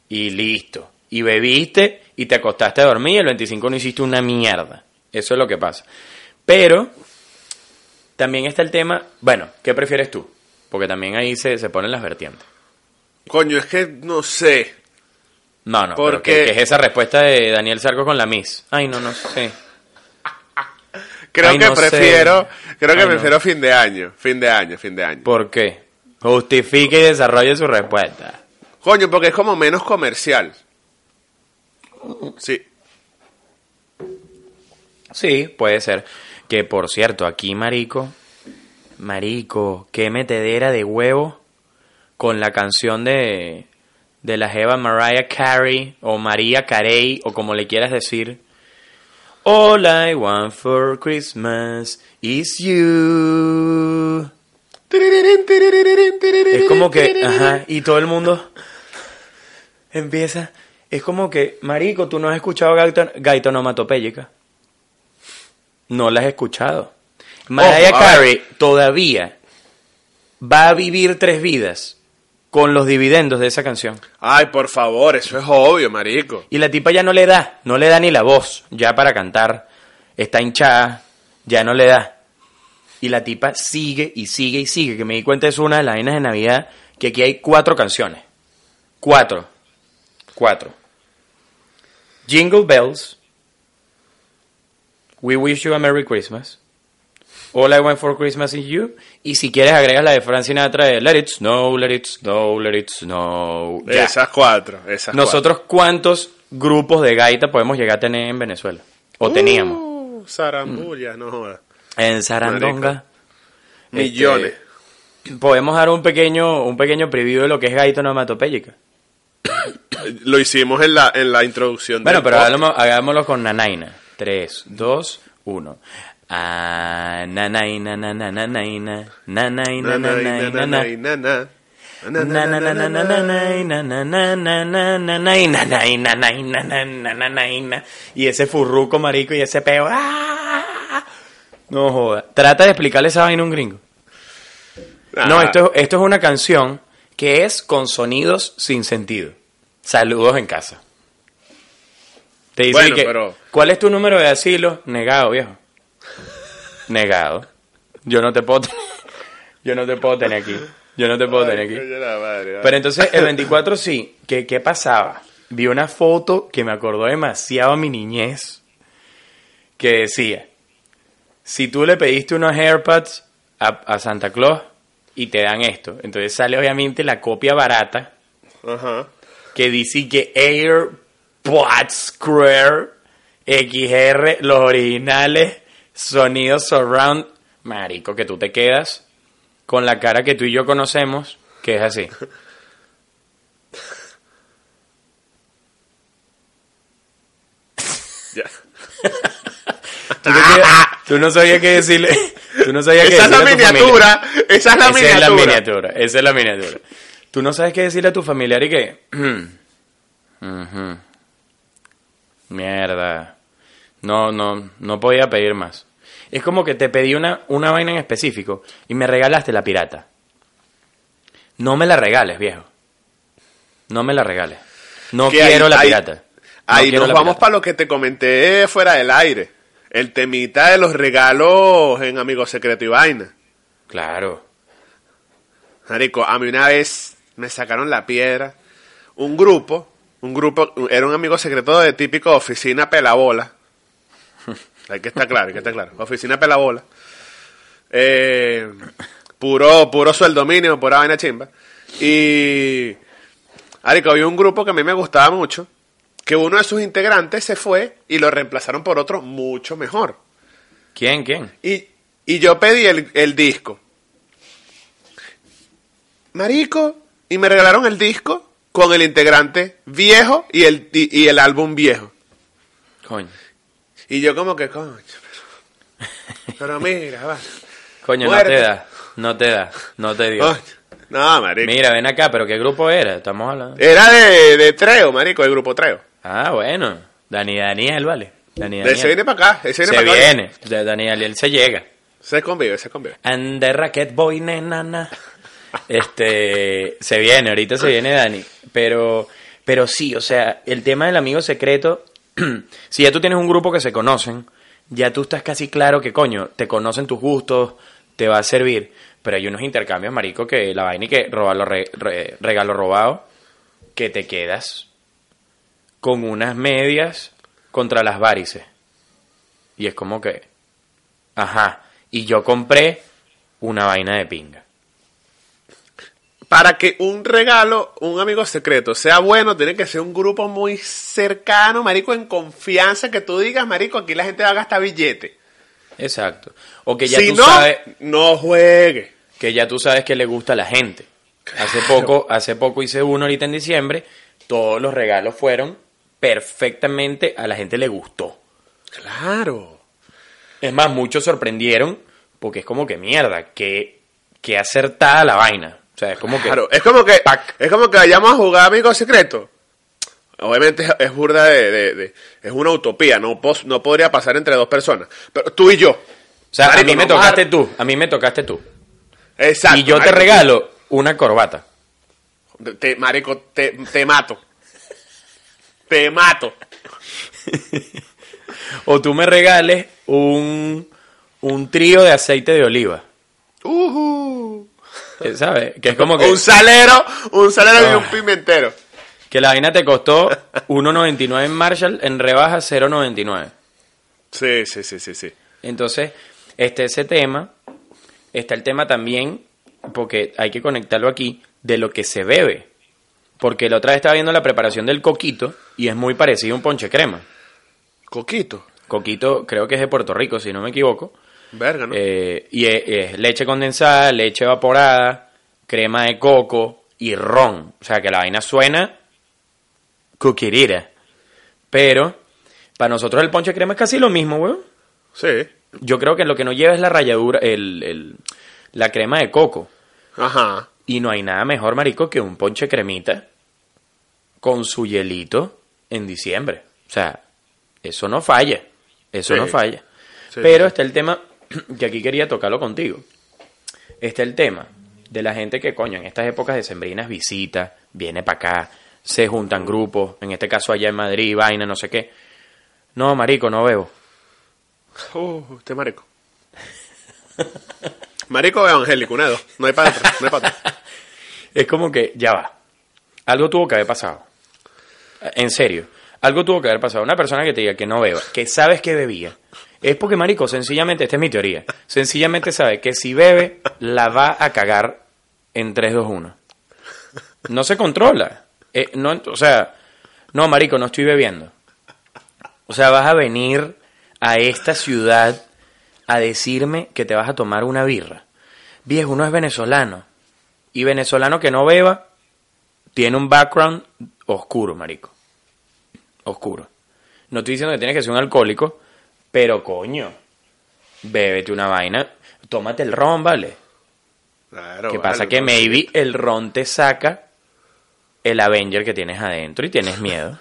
y listo. Y bebiste y te acostaste a dormir y el 25 no hiciste una mierda. Eso es lo que pasa. Pero También está el tema, bueno, ¿qué prefieres tú? Porque también ahí se, se ponen las vertientes. Coño, es que no sé. No, no, Porque- que es esa respuesta de Daniel Sarco con la Miss. Ay, no, no sé. Creo Ay, que no sé. prefiero, creo que Ay, no. prefiero fin de año, fin de año, fin de año. ¿Por qué? Justifique y desarrolle su respuesta. Coño, porque es como menos comercial. Sí. Sí, puede ser. Que por cierto, aquí, marico, marico, qué metedera de huevo con la canción de, de la jeva Mariah Carey o María Carey o como le quieras decir. All I want for Christmas is you. Es como que, ajá, y todo el mundo empieza. Es como que, marico, tú no has escuchado onomatopéyica. No la has escuchado. Mariah. Carey todavía va a vivir tres vidas con los dividendos de esa canción. Ay, por favor, eso es obvio, marico. Y la tipa ya no le da, no le da ni la voz ya para cantar. Está hinchada, ya no le da. Y la tipa sigue y sigue y sigue. Que me di cuenta es una de las vainas de Navidad que aquí hay cuatro canciones. Cuatro. Cuatro. Jingle Bells. We Wish You a Merry Christmas. All I Want for Christmas is You. Y si quieres agregas la de Frank Sinatra de Let It Snow, Let It Snow, Let It Snow. Ya. Esas cuatro, esas Nosotros, ¿cuántos grupos de gaita podemos llegar a tener en Venezuela? O teníamos. Uh, Zarambulla, no jodas. En Sarandonga. Millones. este, podemos dar un pequeño, un pequeño preview de lo que es gaita onomatopéyica. Lo hicimos en la, en la introducción. Bueno, pero hagámoslo, hagámoslo con Nanaina. 3, 2, 1. Y ese furruco, marico, y ese peo. No joda. Trata de explicarle esa vaina a un gringo. No, esto, esto es una canción que es con sonidos sin sentido. Saludos en casa. Te dice Bueno, que, pero- ¿cuál es tu número de asilo? Negado, viejo. Negado. Yo no te puedo tener, yo no te puedo tener aquí. Yo no te puedo tener aquí. madre. Pero entonces el 24 sí, ¿qué, ¿qué pasaba? Vi una foto que me acordó demasiado a mi niñez, que decía, si tú le pediste unos AirPods a, a Santa Claus y te dan esto, entonces sale obviamente la copia barata Ajá. que dice que AirPods Square XR, los originales, sonidos surround, marico, que tú te quedas con la cara que tú y yo conocemos, que es así. Ya. Tú, no sabías- tú no sabías qué decirle. Tú no sabías qué Esa es la miniatura. Esa es la Esa es la miniatura. miniatura. Esa es la miniatura. Tú no sabes qué decirle a tu familiar y qué. Mierda. No, no, no podía pedir más. Es como que te pedí una, una vaina en específico y me regalaste la pirata. No me la regales, viejo. No me la regales. No Que quiero ahí- la pirata. No Ahí nos vamos para lo que te comenté fuera del aire. El temita de los regalos en Amigo Secreto y Vaina. Claro. Marico, a mí una vez me sacaron la piedra. Un grupo, un grupo, era un amigo secreto de típico oficina pelabola. Hay que estar claro, hay que estar claro. Oficina pelabola. Eh, puro, puro sueldo mínimo, pura vaina chimba. Y, Marico, había un grupo que a mí me gustaba mucho, que uno de sus integrantes se fue y lo reemplazaron por otro mucho mejor. ¿Quién? ¿Quién? Y, y yo pedí el, el disco. Marico. Y me regalaron el disco con el integrante viejo y el, y, y el álbum viejo. Coño. Y yo como que, coño. Pero, pero mira, va. Coño, Muerte. no te da. No te da. No te dio. Coño. No, marico. Mira, ven acá, pero ¿qué grupo era? Estamos hablando. Era de, de Treo, marico, el grupo Treo. Ah, bueno. Dani Daniel, vale. Dani Daniel. ese viene para acá, ese se viene para acá. viene. De Dani Daniel se llega. Se convive, se convive. And the Racket Boy, nenana. Este, se viene, ahorita se viene Dani. Pero, pero sí, o sea, el tema del amigo secreto, si ya tú tienes un grupo que se conocen, ya tú estás casi claro que, coño, te conocen tus gustos, te va a servir. Pero hay unos intercambios, marico, que la vaina y que robarlo, re- re- regalo robado, que te quedas con unas medias contra las varices. Y es como que, ajá, y yo compré una vaina de pinga. Para que un regalo, un amigo secreto, sea bueno, tiene que ser un grupo muy cercano, marico, en confianza, que tú digas, marico, aquí la gente va a gastar billete. Exacto. O que ya si tú no, sabes no juegue. que ya tú sabes que le gusta a la gente. Hace poco, hace poco hice uno ahorita en diciembre, todos los regalos fueron perfectamente a la gente le gustó. Claro. Es más, muchos sorprendieron porque es como que mierda, que, que acertada la vaina. O sea, es como Claro, que es como que Pac. es como que vayamos a jugar amigo secreto. Obviamente es, burda de, de- de- es una utopía, no pos- no podría pasar entre dos personas, pero tú y yo. o sea, a mí me no tocaste mar- tú, a mí me tocaste tú. Exacto. y yo te regalo una corbata. Te, marico, te, te mato. Te mato. O tú me regales un, un trío de aceite de oliva. Eh, ¿Sabes? Que es como que... Un salero, un salero y un Ah. pimentero. Que la vaina te costó 1.99 en Marshall, en rebaja 0.99. Sí, sí, sí, sí, sí. Entonces, este ese tema, está el tema también, porque hay que conectarlo aquí, de lo que se bebe. Porque la otra vez estaba viendo la preparación del coquito y es muy parecido a un ponche crema. Coquito. Coquito creo que es de Puerto Rico, si no me equivoco. Verga, ¿no? Eh, y es, es leche condensada, leche evaporada, crema de coco y ron. O sea que la vaina suena coquirira. Pero para nosotros el ponche crema es casi lo mismo, weón. sí. Yo creo que lo que no lleva es la ralladura, el, el- la crema de coco. Ajá. Y no hay nada mejor, marico, que un ponche cremita con su hielito en diciembre. O sea, eso no falla. Eso Sí. no falla. Sí, Pero sí. está el tema, que aquí quería tocarlo contigo. Está el tema de la gente que, coño, en estas épocas de sembrinas visita, viene para acá, se juntan grupos, en este caso allá en Madrid, vaina, no sé qué. No, marico, no bebo. Uh, este marico. marico evangélico, dos. No hay para no hay para. Es como que, ya va. Algo tuvo que haber pasado. En serio. Algo tuvo que haber pasado. Una persona que te diga que no beba, que sabes que bebía. Es porque, marico, sencillamente, esta es mi teoría. Sencillamente sabe que si bebe, la va a cagar en 3, 2, 1. No se controla. Eh, no, o sea, no, marico, no estoy bebiendo. O sea, vas a venir a esta ciudad a decirme que te vas a tomar una birra. Viejo, uno es venezolano. Y venezolano que no beba tiene un background oscuro, marico. Oscuro. No estoy diciendo que tienes que ser un alcohólico, pero coño, bébete una vaina, tómate el ron, ¿vale? Claro, ¿Qué vale, pasa? Que maybe el ron te saca el Avenger que tienes adentro y tienes miedo.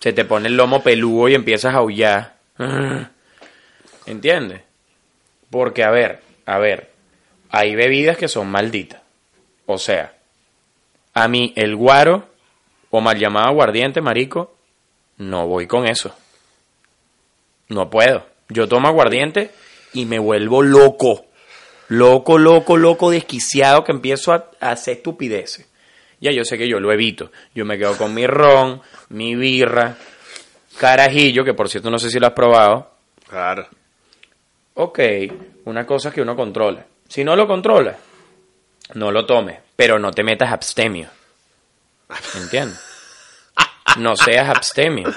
Se te pone el lomo peludo y empiezas a aullar. ¿Entiendes? Porque, a ver, a ver, hay bebidas que son malditas. O sea, a mí el guaro, o mal llamado aguardiente, marico, no voy con eso. No puedo. Yo tomo aguardiente y me vuelvo loco. Loco, loco, loco, desquiciado que empiezo a, a hacer estupideces. Ya yo sé que yo lo evito. Yo me quedo con mi ron, mi birra, carajillo, que por cierto no sé si lo has probado. Claro. Ok, una cosa es que uno controla. Si no lo controla, no lo tomes, pero no te metas abstemio. ¿Entiendes? No seas abstemio.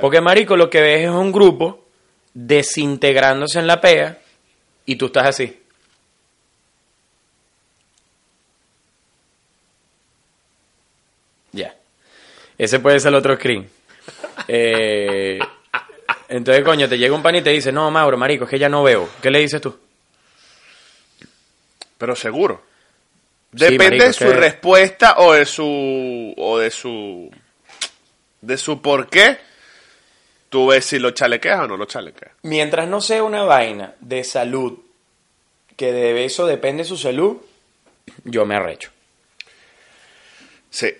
Porque, marico, lo que ves es un grupo desintegrándose en la pea y tú estás así. Ya. Ese puede ser el otro screen. Eh, entonces, coño, te llega un pan y te dice, no, Mauro, marico, es que ya no veo. ¿Qué le dices tú? Pero seguro. Sí, Depende marico, de su que- respuesta o de su o de su de su por qué. Tú ves si lo chalequeas o no lo chalequeas. Mientras no sea una vaina de salud, que de eso depende su salud, yo me arrecho. Sí.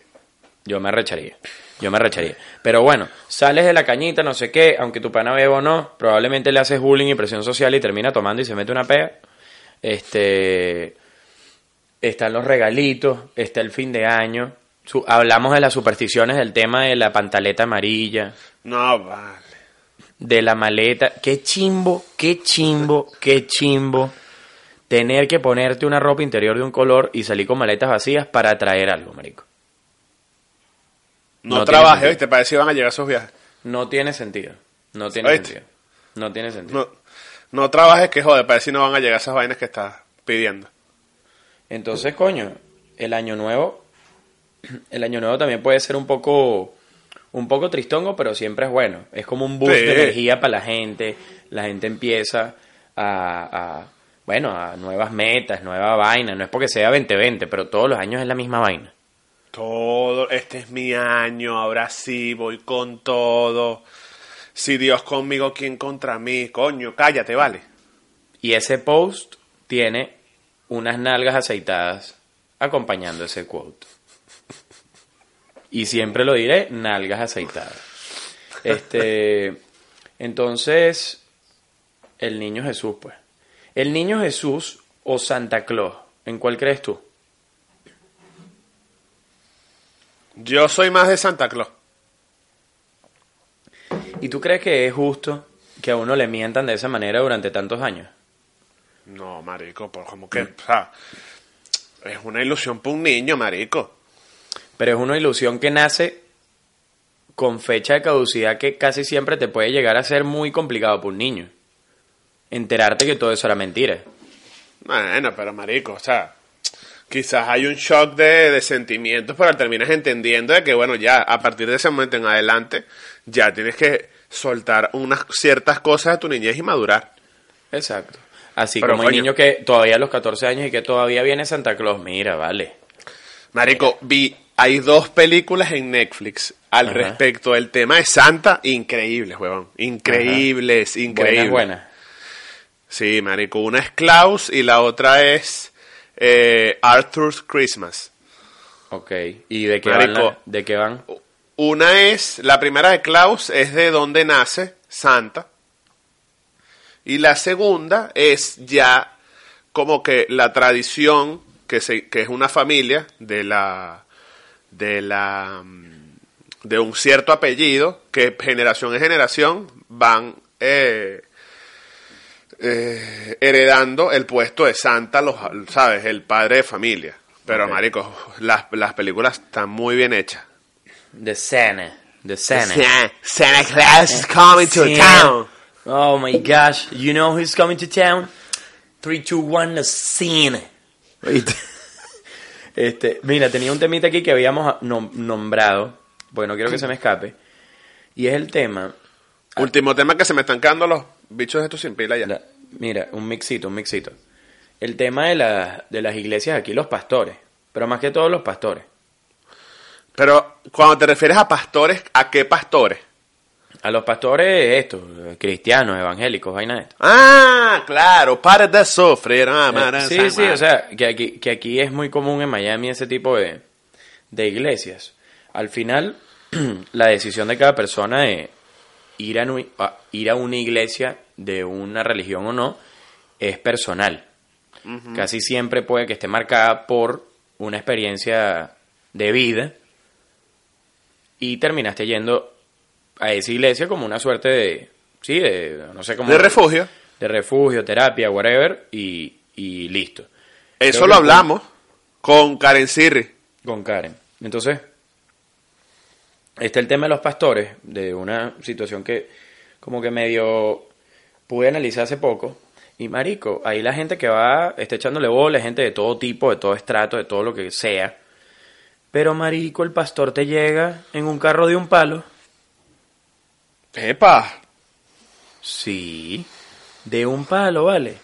Yo me arrecharía. Yo me recharía. Pero bueno, sales de la cañita, no sé qué, aunque tu pana beba o no, probablemente le haces bullying y presión social y termina tomando y se mete una pega. Este. Están los regalitos, está el fin de año. Su- hablamos de las supersticiones del tema de la pantaleta amarilla, No, vale. de la maleta. Qué chimbo, qué chimbo, qué chimbo. Tener que ponerte una ropa interior de un color y salir con maletas vacías para traer algo, marico. No, No trabajes. ¿viste? Para decir van a llegar esos viajes. No tiene sentido. No tiene ¿Oíste? sentido. No tiene sentido. No, no trabajes que jode, para decir no van a llegar esas vainas que estás pidiendo. Entonces, coño, el año nuevo, el año nuevo también puede ser un poco, un poco tristongo, pero siempre es bueno. Es como un boost Sí. de energía para la gente. La gente empieza a, a, bueno, a nuevas metas, nueva vaina. No es porque sea 2020, pero todos los años es la misma vaina. Todo, este es mi año, ahora sí, voy con todo. Si Dios conmigo, ¿quién contra mí? Coño, cállate, vale. Y ese post tiene unas nalgas aceitadas acompañando ese quote. Y siempre lo diré, nalgas aceitadas. Este, entonces, el niño Jesús, pues. El niño Jesús o Santa Claus, ¿en cuál crees tú? Yo soy más de Santa Claus. ¿Y tú crees que es justo que a uno le mientan de esa manera durante tantos años? No, marico, por como que, o sea, es una ilusión para un niño, marico. Pero es una ilusión que nace con fecha de caducidad que casi siempre te puede llegar a ser muy complicado para un niño. Enterarte que todo eso era mentira. Bueno, pero marico, o sea, quizás hay un shock de, de sentimientos, pero terminas entendiendo de que, bueno, ya a partir de ese momento en adelante, ya tienes que soltar unas ciertas cosas de tu niñez y madurar. Exacto. Así Pero, como hay coño. niños que todavía a los 14 años y que todavía viene Santa Claus. Mira, vale. Marico, vi, hay dos películas en Netflix al Ajá. respecto del tema de Santa, increíbles, huevón. Increíbles, increíbles. Buenas, buenas. Sí, marico, una es Klaus y la otra es eh, Arthur's Christmas. Ok. ¿Y de qué, van la- de qué van? Una es, la primera de Klaus es de dónde nace Santa. Y la segunda es ya como que la tradición que, se, que es una familia de la de la de un cierto apellido que generación en generación van eh, eh, heredando el puesto de Santa, los, sabes, el padre de familia. Pero marico, las, las películas están muy bien hechas. De Santa. De Santa. Santa, Santa Claus is coming to Santa. town. Oh my gosh. You know who's coming to town? 3, 2, 1, the scene. Este, mira, tenía un temita aquí que habíamos nom- nombrado, porque no quiero que se me escape, y es el tema, Último tema que se me están quedando los bichos estos sin pila ya. la- mira, un mixito, un mixito, el tema de, la- de las iglesias aquí, los pastores, pero más que todos los pastores, Pero cuando te refieres a pastores, ¿a qué pastores? A los pastores estos, cristianos, evangélicos, vaina esto. Ah, claro, para de sufrir. ah, Eh, Sí, sí, o sea, que aquí, que aquí es muy común en Miami ese tipo de, de iglesias. Al final, la decisión de cada persona de ir a- ir a una iglesia de una religión o no es personal. Casi siempre puede que esté marcada por una experiencia de vida y terminaste yendo a esa iglesia como una suerte de, sí, de, no sé cómo... De refugio. de refugio, terapia, whatever, y, y listo. Eso Creo lo hablamos con Karen Sirri. Con Karen. Entonces, está el tema de los pastores, de una situación que como que medio pude analizar hace poco. Y marico, ahí la gente que va, está echándole bola, gente de todo tipo, de todo estrato, de todo lo que sea. Pero marico, el pastor te llega en un carro de un palo. Epa. Sí, de un palo, vale.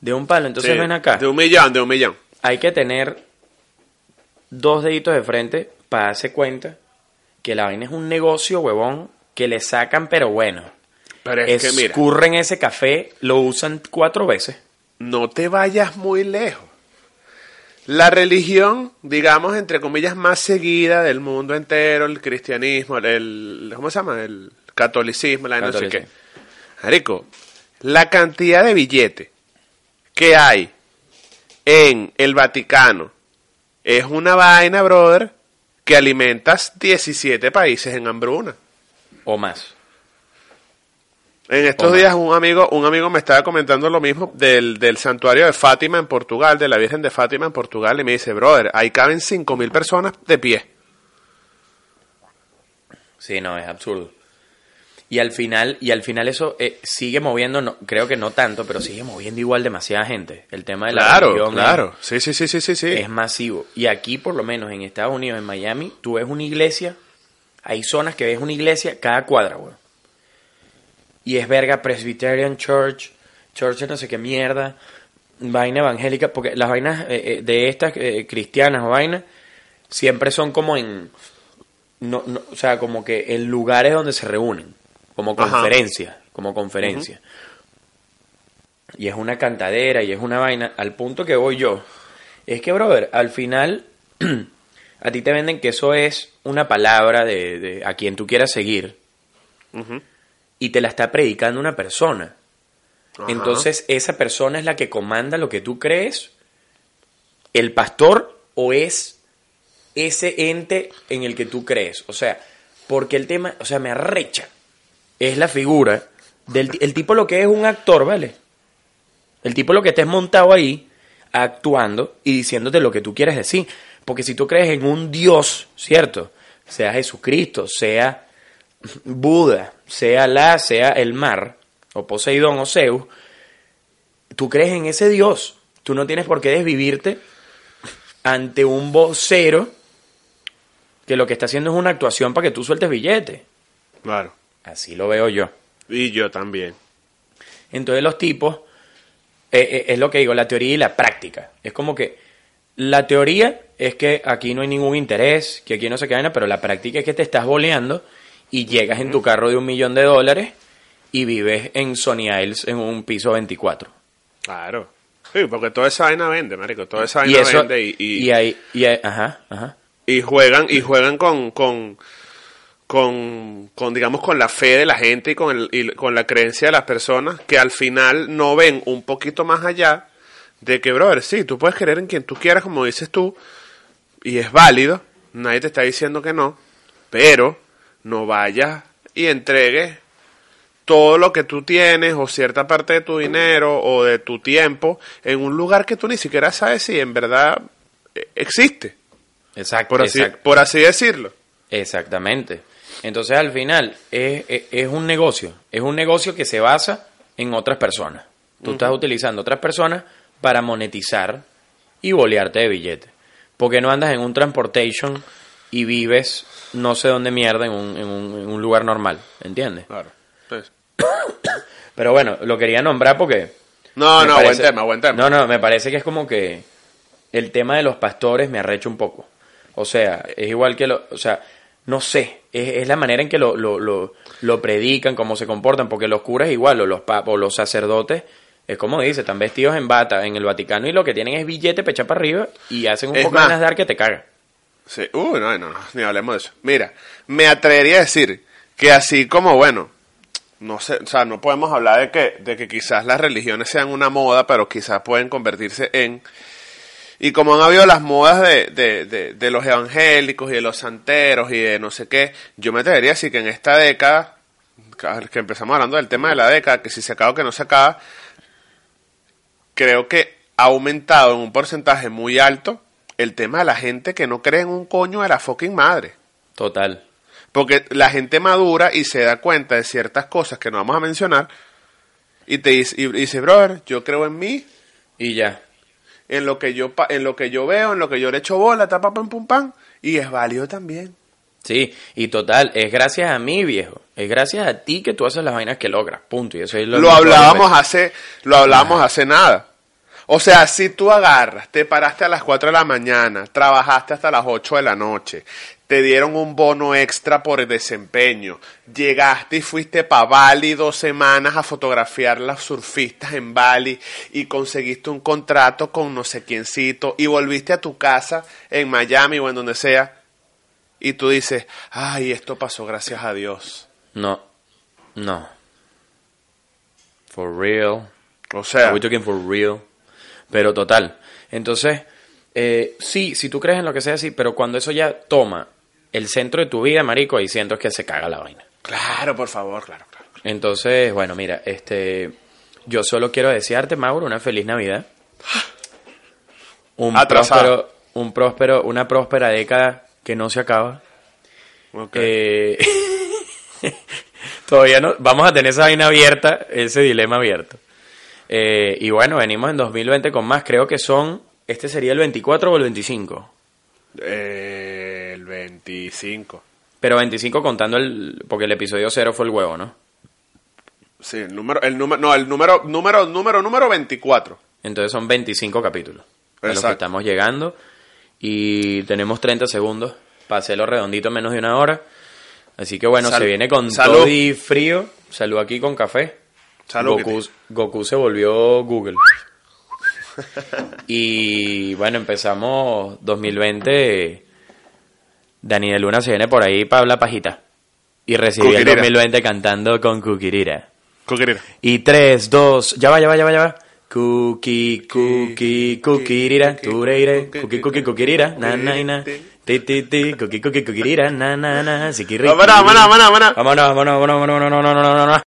De un palo. Entonces Sí, ven acá. De un millón, de un millón. hay que tener dos deditos de frente para darse cuenta que la vaina es un negocio, huevón, que le sacan, pero bueno. Pero es que mira, Escurren ese café, lo usan cuatro veces. no te vayas muy lejos. La religión, digamos, entre comillas, más seguida del mundo entero, el cristianismo, el, ¿cómo se llama? El catolicismo, la no sé qué. Marico, la cantidad de billetes que hay en el Vaticano es una vaina, brother, que alimentas 17 países en hambruna. O más. En estos días un amigo, un amigo me estaba comentando lo mismo del, del, santuario de Fátima en Portugal, de la Virgen de Fátima en Portugal, y me dice, brother, ahí caben 5.000 personas de pie. Sí, no, es absurdo. Y al final, y al final eso eh, sigue moviendo, no, creo que no tanto, pero sigue moviendo igual demasiada gente. El tema de la claro, Claro, sí, sí, sí, sí, sí, sí. Es masivo. Y aquí, por lo menos en Estados Unidos, en Miami, tú ves una iglesia, hay zonas que ves una iglesia cada cuadra, güey. Y es verga Presbyterian Church, Church no sé qué mierda, vaina evangélica, porque las vainas eh, eh, de estas cristianas o vainas siempre son como en, no, no, o sea, como que en lugares donde se reúnen como conferencia, como conferencia. Y es una cantadera y es una vaina. Al punto que voy yo, es que, brother, al final a ti te venden que eso es una palabra de, a quien tú quieras seguir y te la está predicando una persona. Entonces, esa persona es la que comanda lo que tú crees, el pastor o es ese ente en el que tú crees. O sea, porque el tema, o sea, me arrecha es la figura del el tipo lo que es un actor, ¿vale? El tipo lo que estés montado ahí, actuando y diciéndote lo que tú quieres decir. Porque si tú crees en un Dios, ¿cierto? Sea Jesucristo, sea Buda, sea la, sea el mar, o Poseidón o Zeus, tú crees en ese Dios. Tú no tienes por qué desvivirte ante un vocero que lo que está haciendo es una actuación para que tú sueltes billete. Claro. Así lo veo yo. Y yo también. Entonces los tipos, eh, eh, es lo que digo, la teoría y la práctica. Es como que la teoría es que aquí no hay ningún interés, que aquí no se queda pero la práctica es que te estás boleando y llegas en tu carro de un millón de dólares y vives en Sony Isles en un piso 24. Claro. Sí, porque toda esa vaina vende, marico. Toda esa vaina vende y... Y, y, y, ajá, ajá. Y juegan, y juegan con, con con, con, digamos, con la fe de la gente y con, el, y con la creencia de las personas que al final no ven un poquito más allá de que, brother, sí, tú puedes creer en quien tú quieras, como dices tú, y es válido, nadie te está diciendo que no, pero no vayas y entregues todo lo que tú tienes o cierta parte de tu dinero o de tu tiempo en un lugar que tú ni siquiera sabes si en verdad existe. Exacto. Por así, Por así decirlo. Exactamente. Entonces al final es, es, un negocio, es un negocio que se basa en otras personas. Tú estás utilizando otras personas para monetizar y bolearte de billetes. Porque no andas en un transportation y vives no sé dónde mierda en un, en un, lugar normal, ¿entiendes? Claro. Pues. Pero bueno, lo quería nombrar porque... No, no, buen tema, buen tema. No, no, me parece que es como que el tema de los pastores me arrecha un poco. O sea, es igual que lo... O sea, no sé, es, la manera en que lo, lo, lo, lo, predican, cómo se comportan, porque los curas igual, o los papos, los sacerdotes, es como dice, están vestidos en bata en el Vaticano y lo que tienen es billete pecha para arriba y hacen un poco de dar que te caga. Sí, uh, no, no, ni hablemos de eso. Mira, me atrevería a decir que así como, bueno, no sé, o sea, no podemos hablar de que, de que quizás las religiones sean una moda, pero quizás pueden convertirse en y como han habido las modas de, de, de, los evangélicos y de los santeros y de no sé qué, yo me atrevería a decir que en esta década, que empezamos hablando del tema de la década, que si se acaba o que no se acaba, creo que ha aumentado en un porcentaje muy alto el tema de la gente que no cree en un coño de la fucking madre. Total. Porque la gente madura y se da cuenta de ciertas cosas que no vamos a mencionar y te dice, y dice, brother, yo creo en mí. Y ya en lo que yo en lo que yo veo, en lo que yo le echo bola, tapa pam pum pam, y es válido también. Sí, y total, es gracias a mí, viejo. Es gracias a ti que tú haces las vainas que logras, punto. Y eso es lo, lo hablábamos hace, lo hablábamos hace nada. O sea, si tú agarras, te paraste a las 4 de la mañana, trabajaste hasta las 8 de la noche, te dieron un bono extra por el desempeño. Llegaste y fuiste para Bali dos semanas a fotografiar las surfistas en Bali y conseguiste un contrato con no sé quiéncito y volviste a tu casa en Miami o en donde sea y tú dices, ay, esto pasó gracias a Dios. No, no. For real. O sea, We're talking for real. Pero total. Entonces, eh, sí, si tú crees en lo que sea, sí, pero cuando eso ya toma el centro de tu vida, marico, ahí siento que se caga la vaina. claro, por favor, claro, claro. Entonces, bueno, mira, este, yo solo quiero desearte, Mauro, una feliz Navidad. Un Atrasado. próspero, un próspero, una próspera década que no se acaba. Ok. Eh, todavía no, vamos a tener esa vaina abierta, ese dilema abierto. Eh, y bueno, venimos en 2020 con más, creo que son, este sería el 24 o el 25. Eh, el 25. Pero 25 contando el, porque el episodio 0 fue el huevo, ¿no? Sí, el número, el número, no, el número, número, número, número 24. Entonces son 25 capítulos a los que Exacto. estamos llegando y tenemos 30 segundos para hacerlo redondito en menos de una hora. Así que bueno, Sal- se viene con salud. todo y frío. Salud aquí con café. Salud, Goku. Goku se volvió Google. y bueno, empezamos 2020. Dani de Luna se viene por ahí para hablar pajita. Y recibió el Kukirira. 2020 cantando con Kukirira. Coquerita. Y 3, 2, ya va, ya va, ya va, ya va. Cookie, cookie, cookirira, tureire, cookie, cookie, cookirira, na, na, na, ti, ti, ti, cookie, cookie, cookirira, na, na, na, vámonos, vámonos. Vámonos, vámonos, vámonos, vámonos, vámonos, vámonos, vámonos.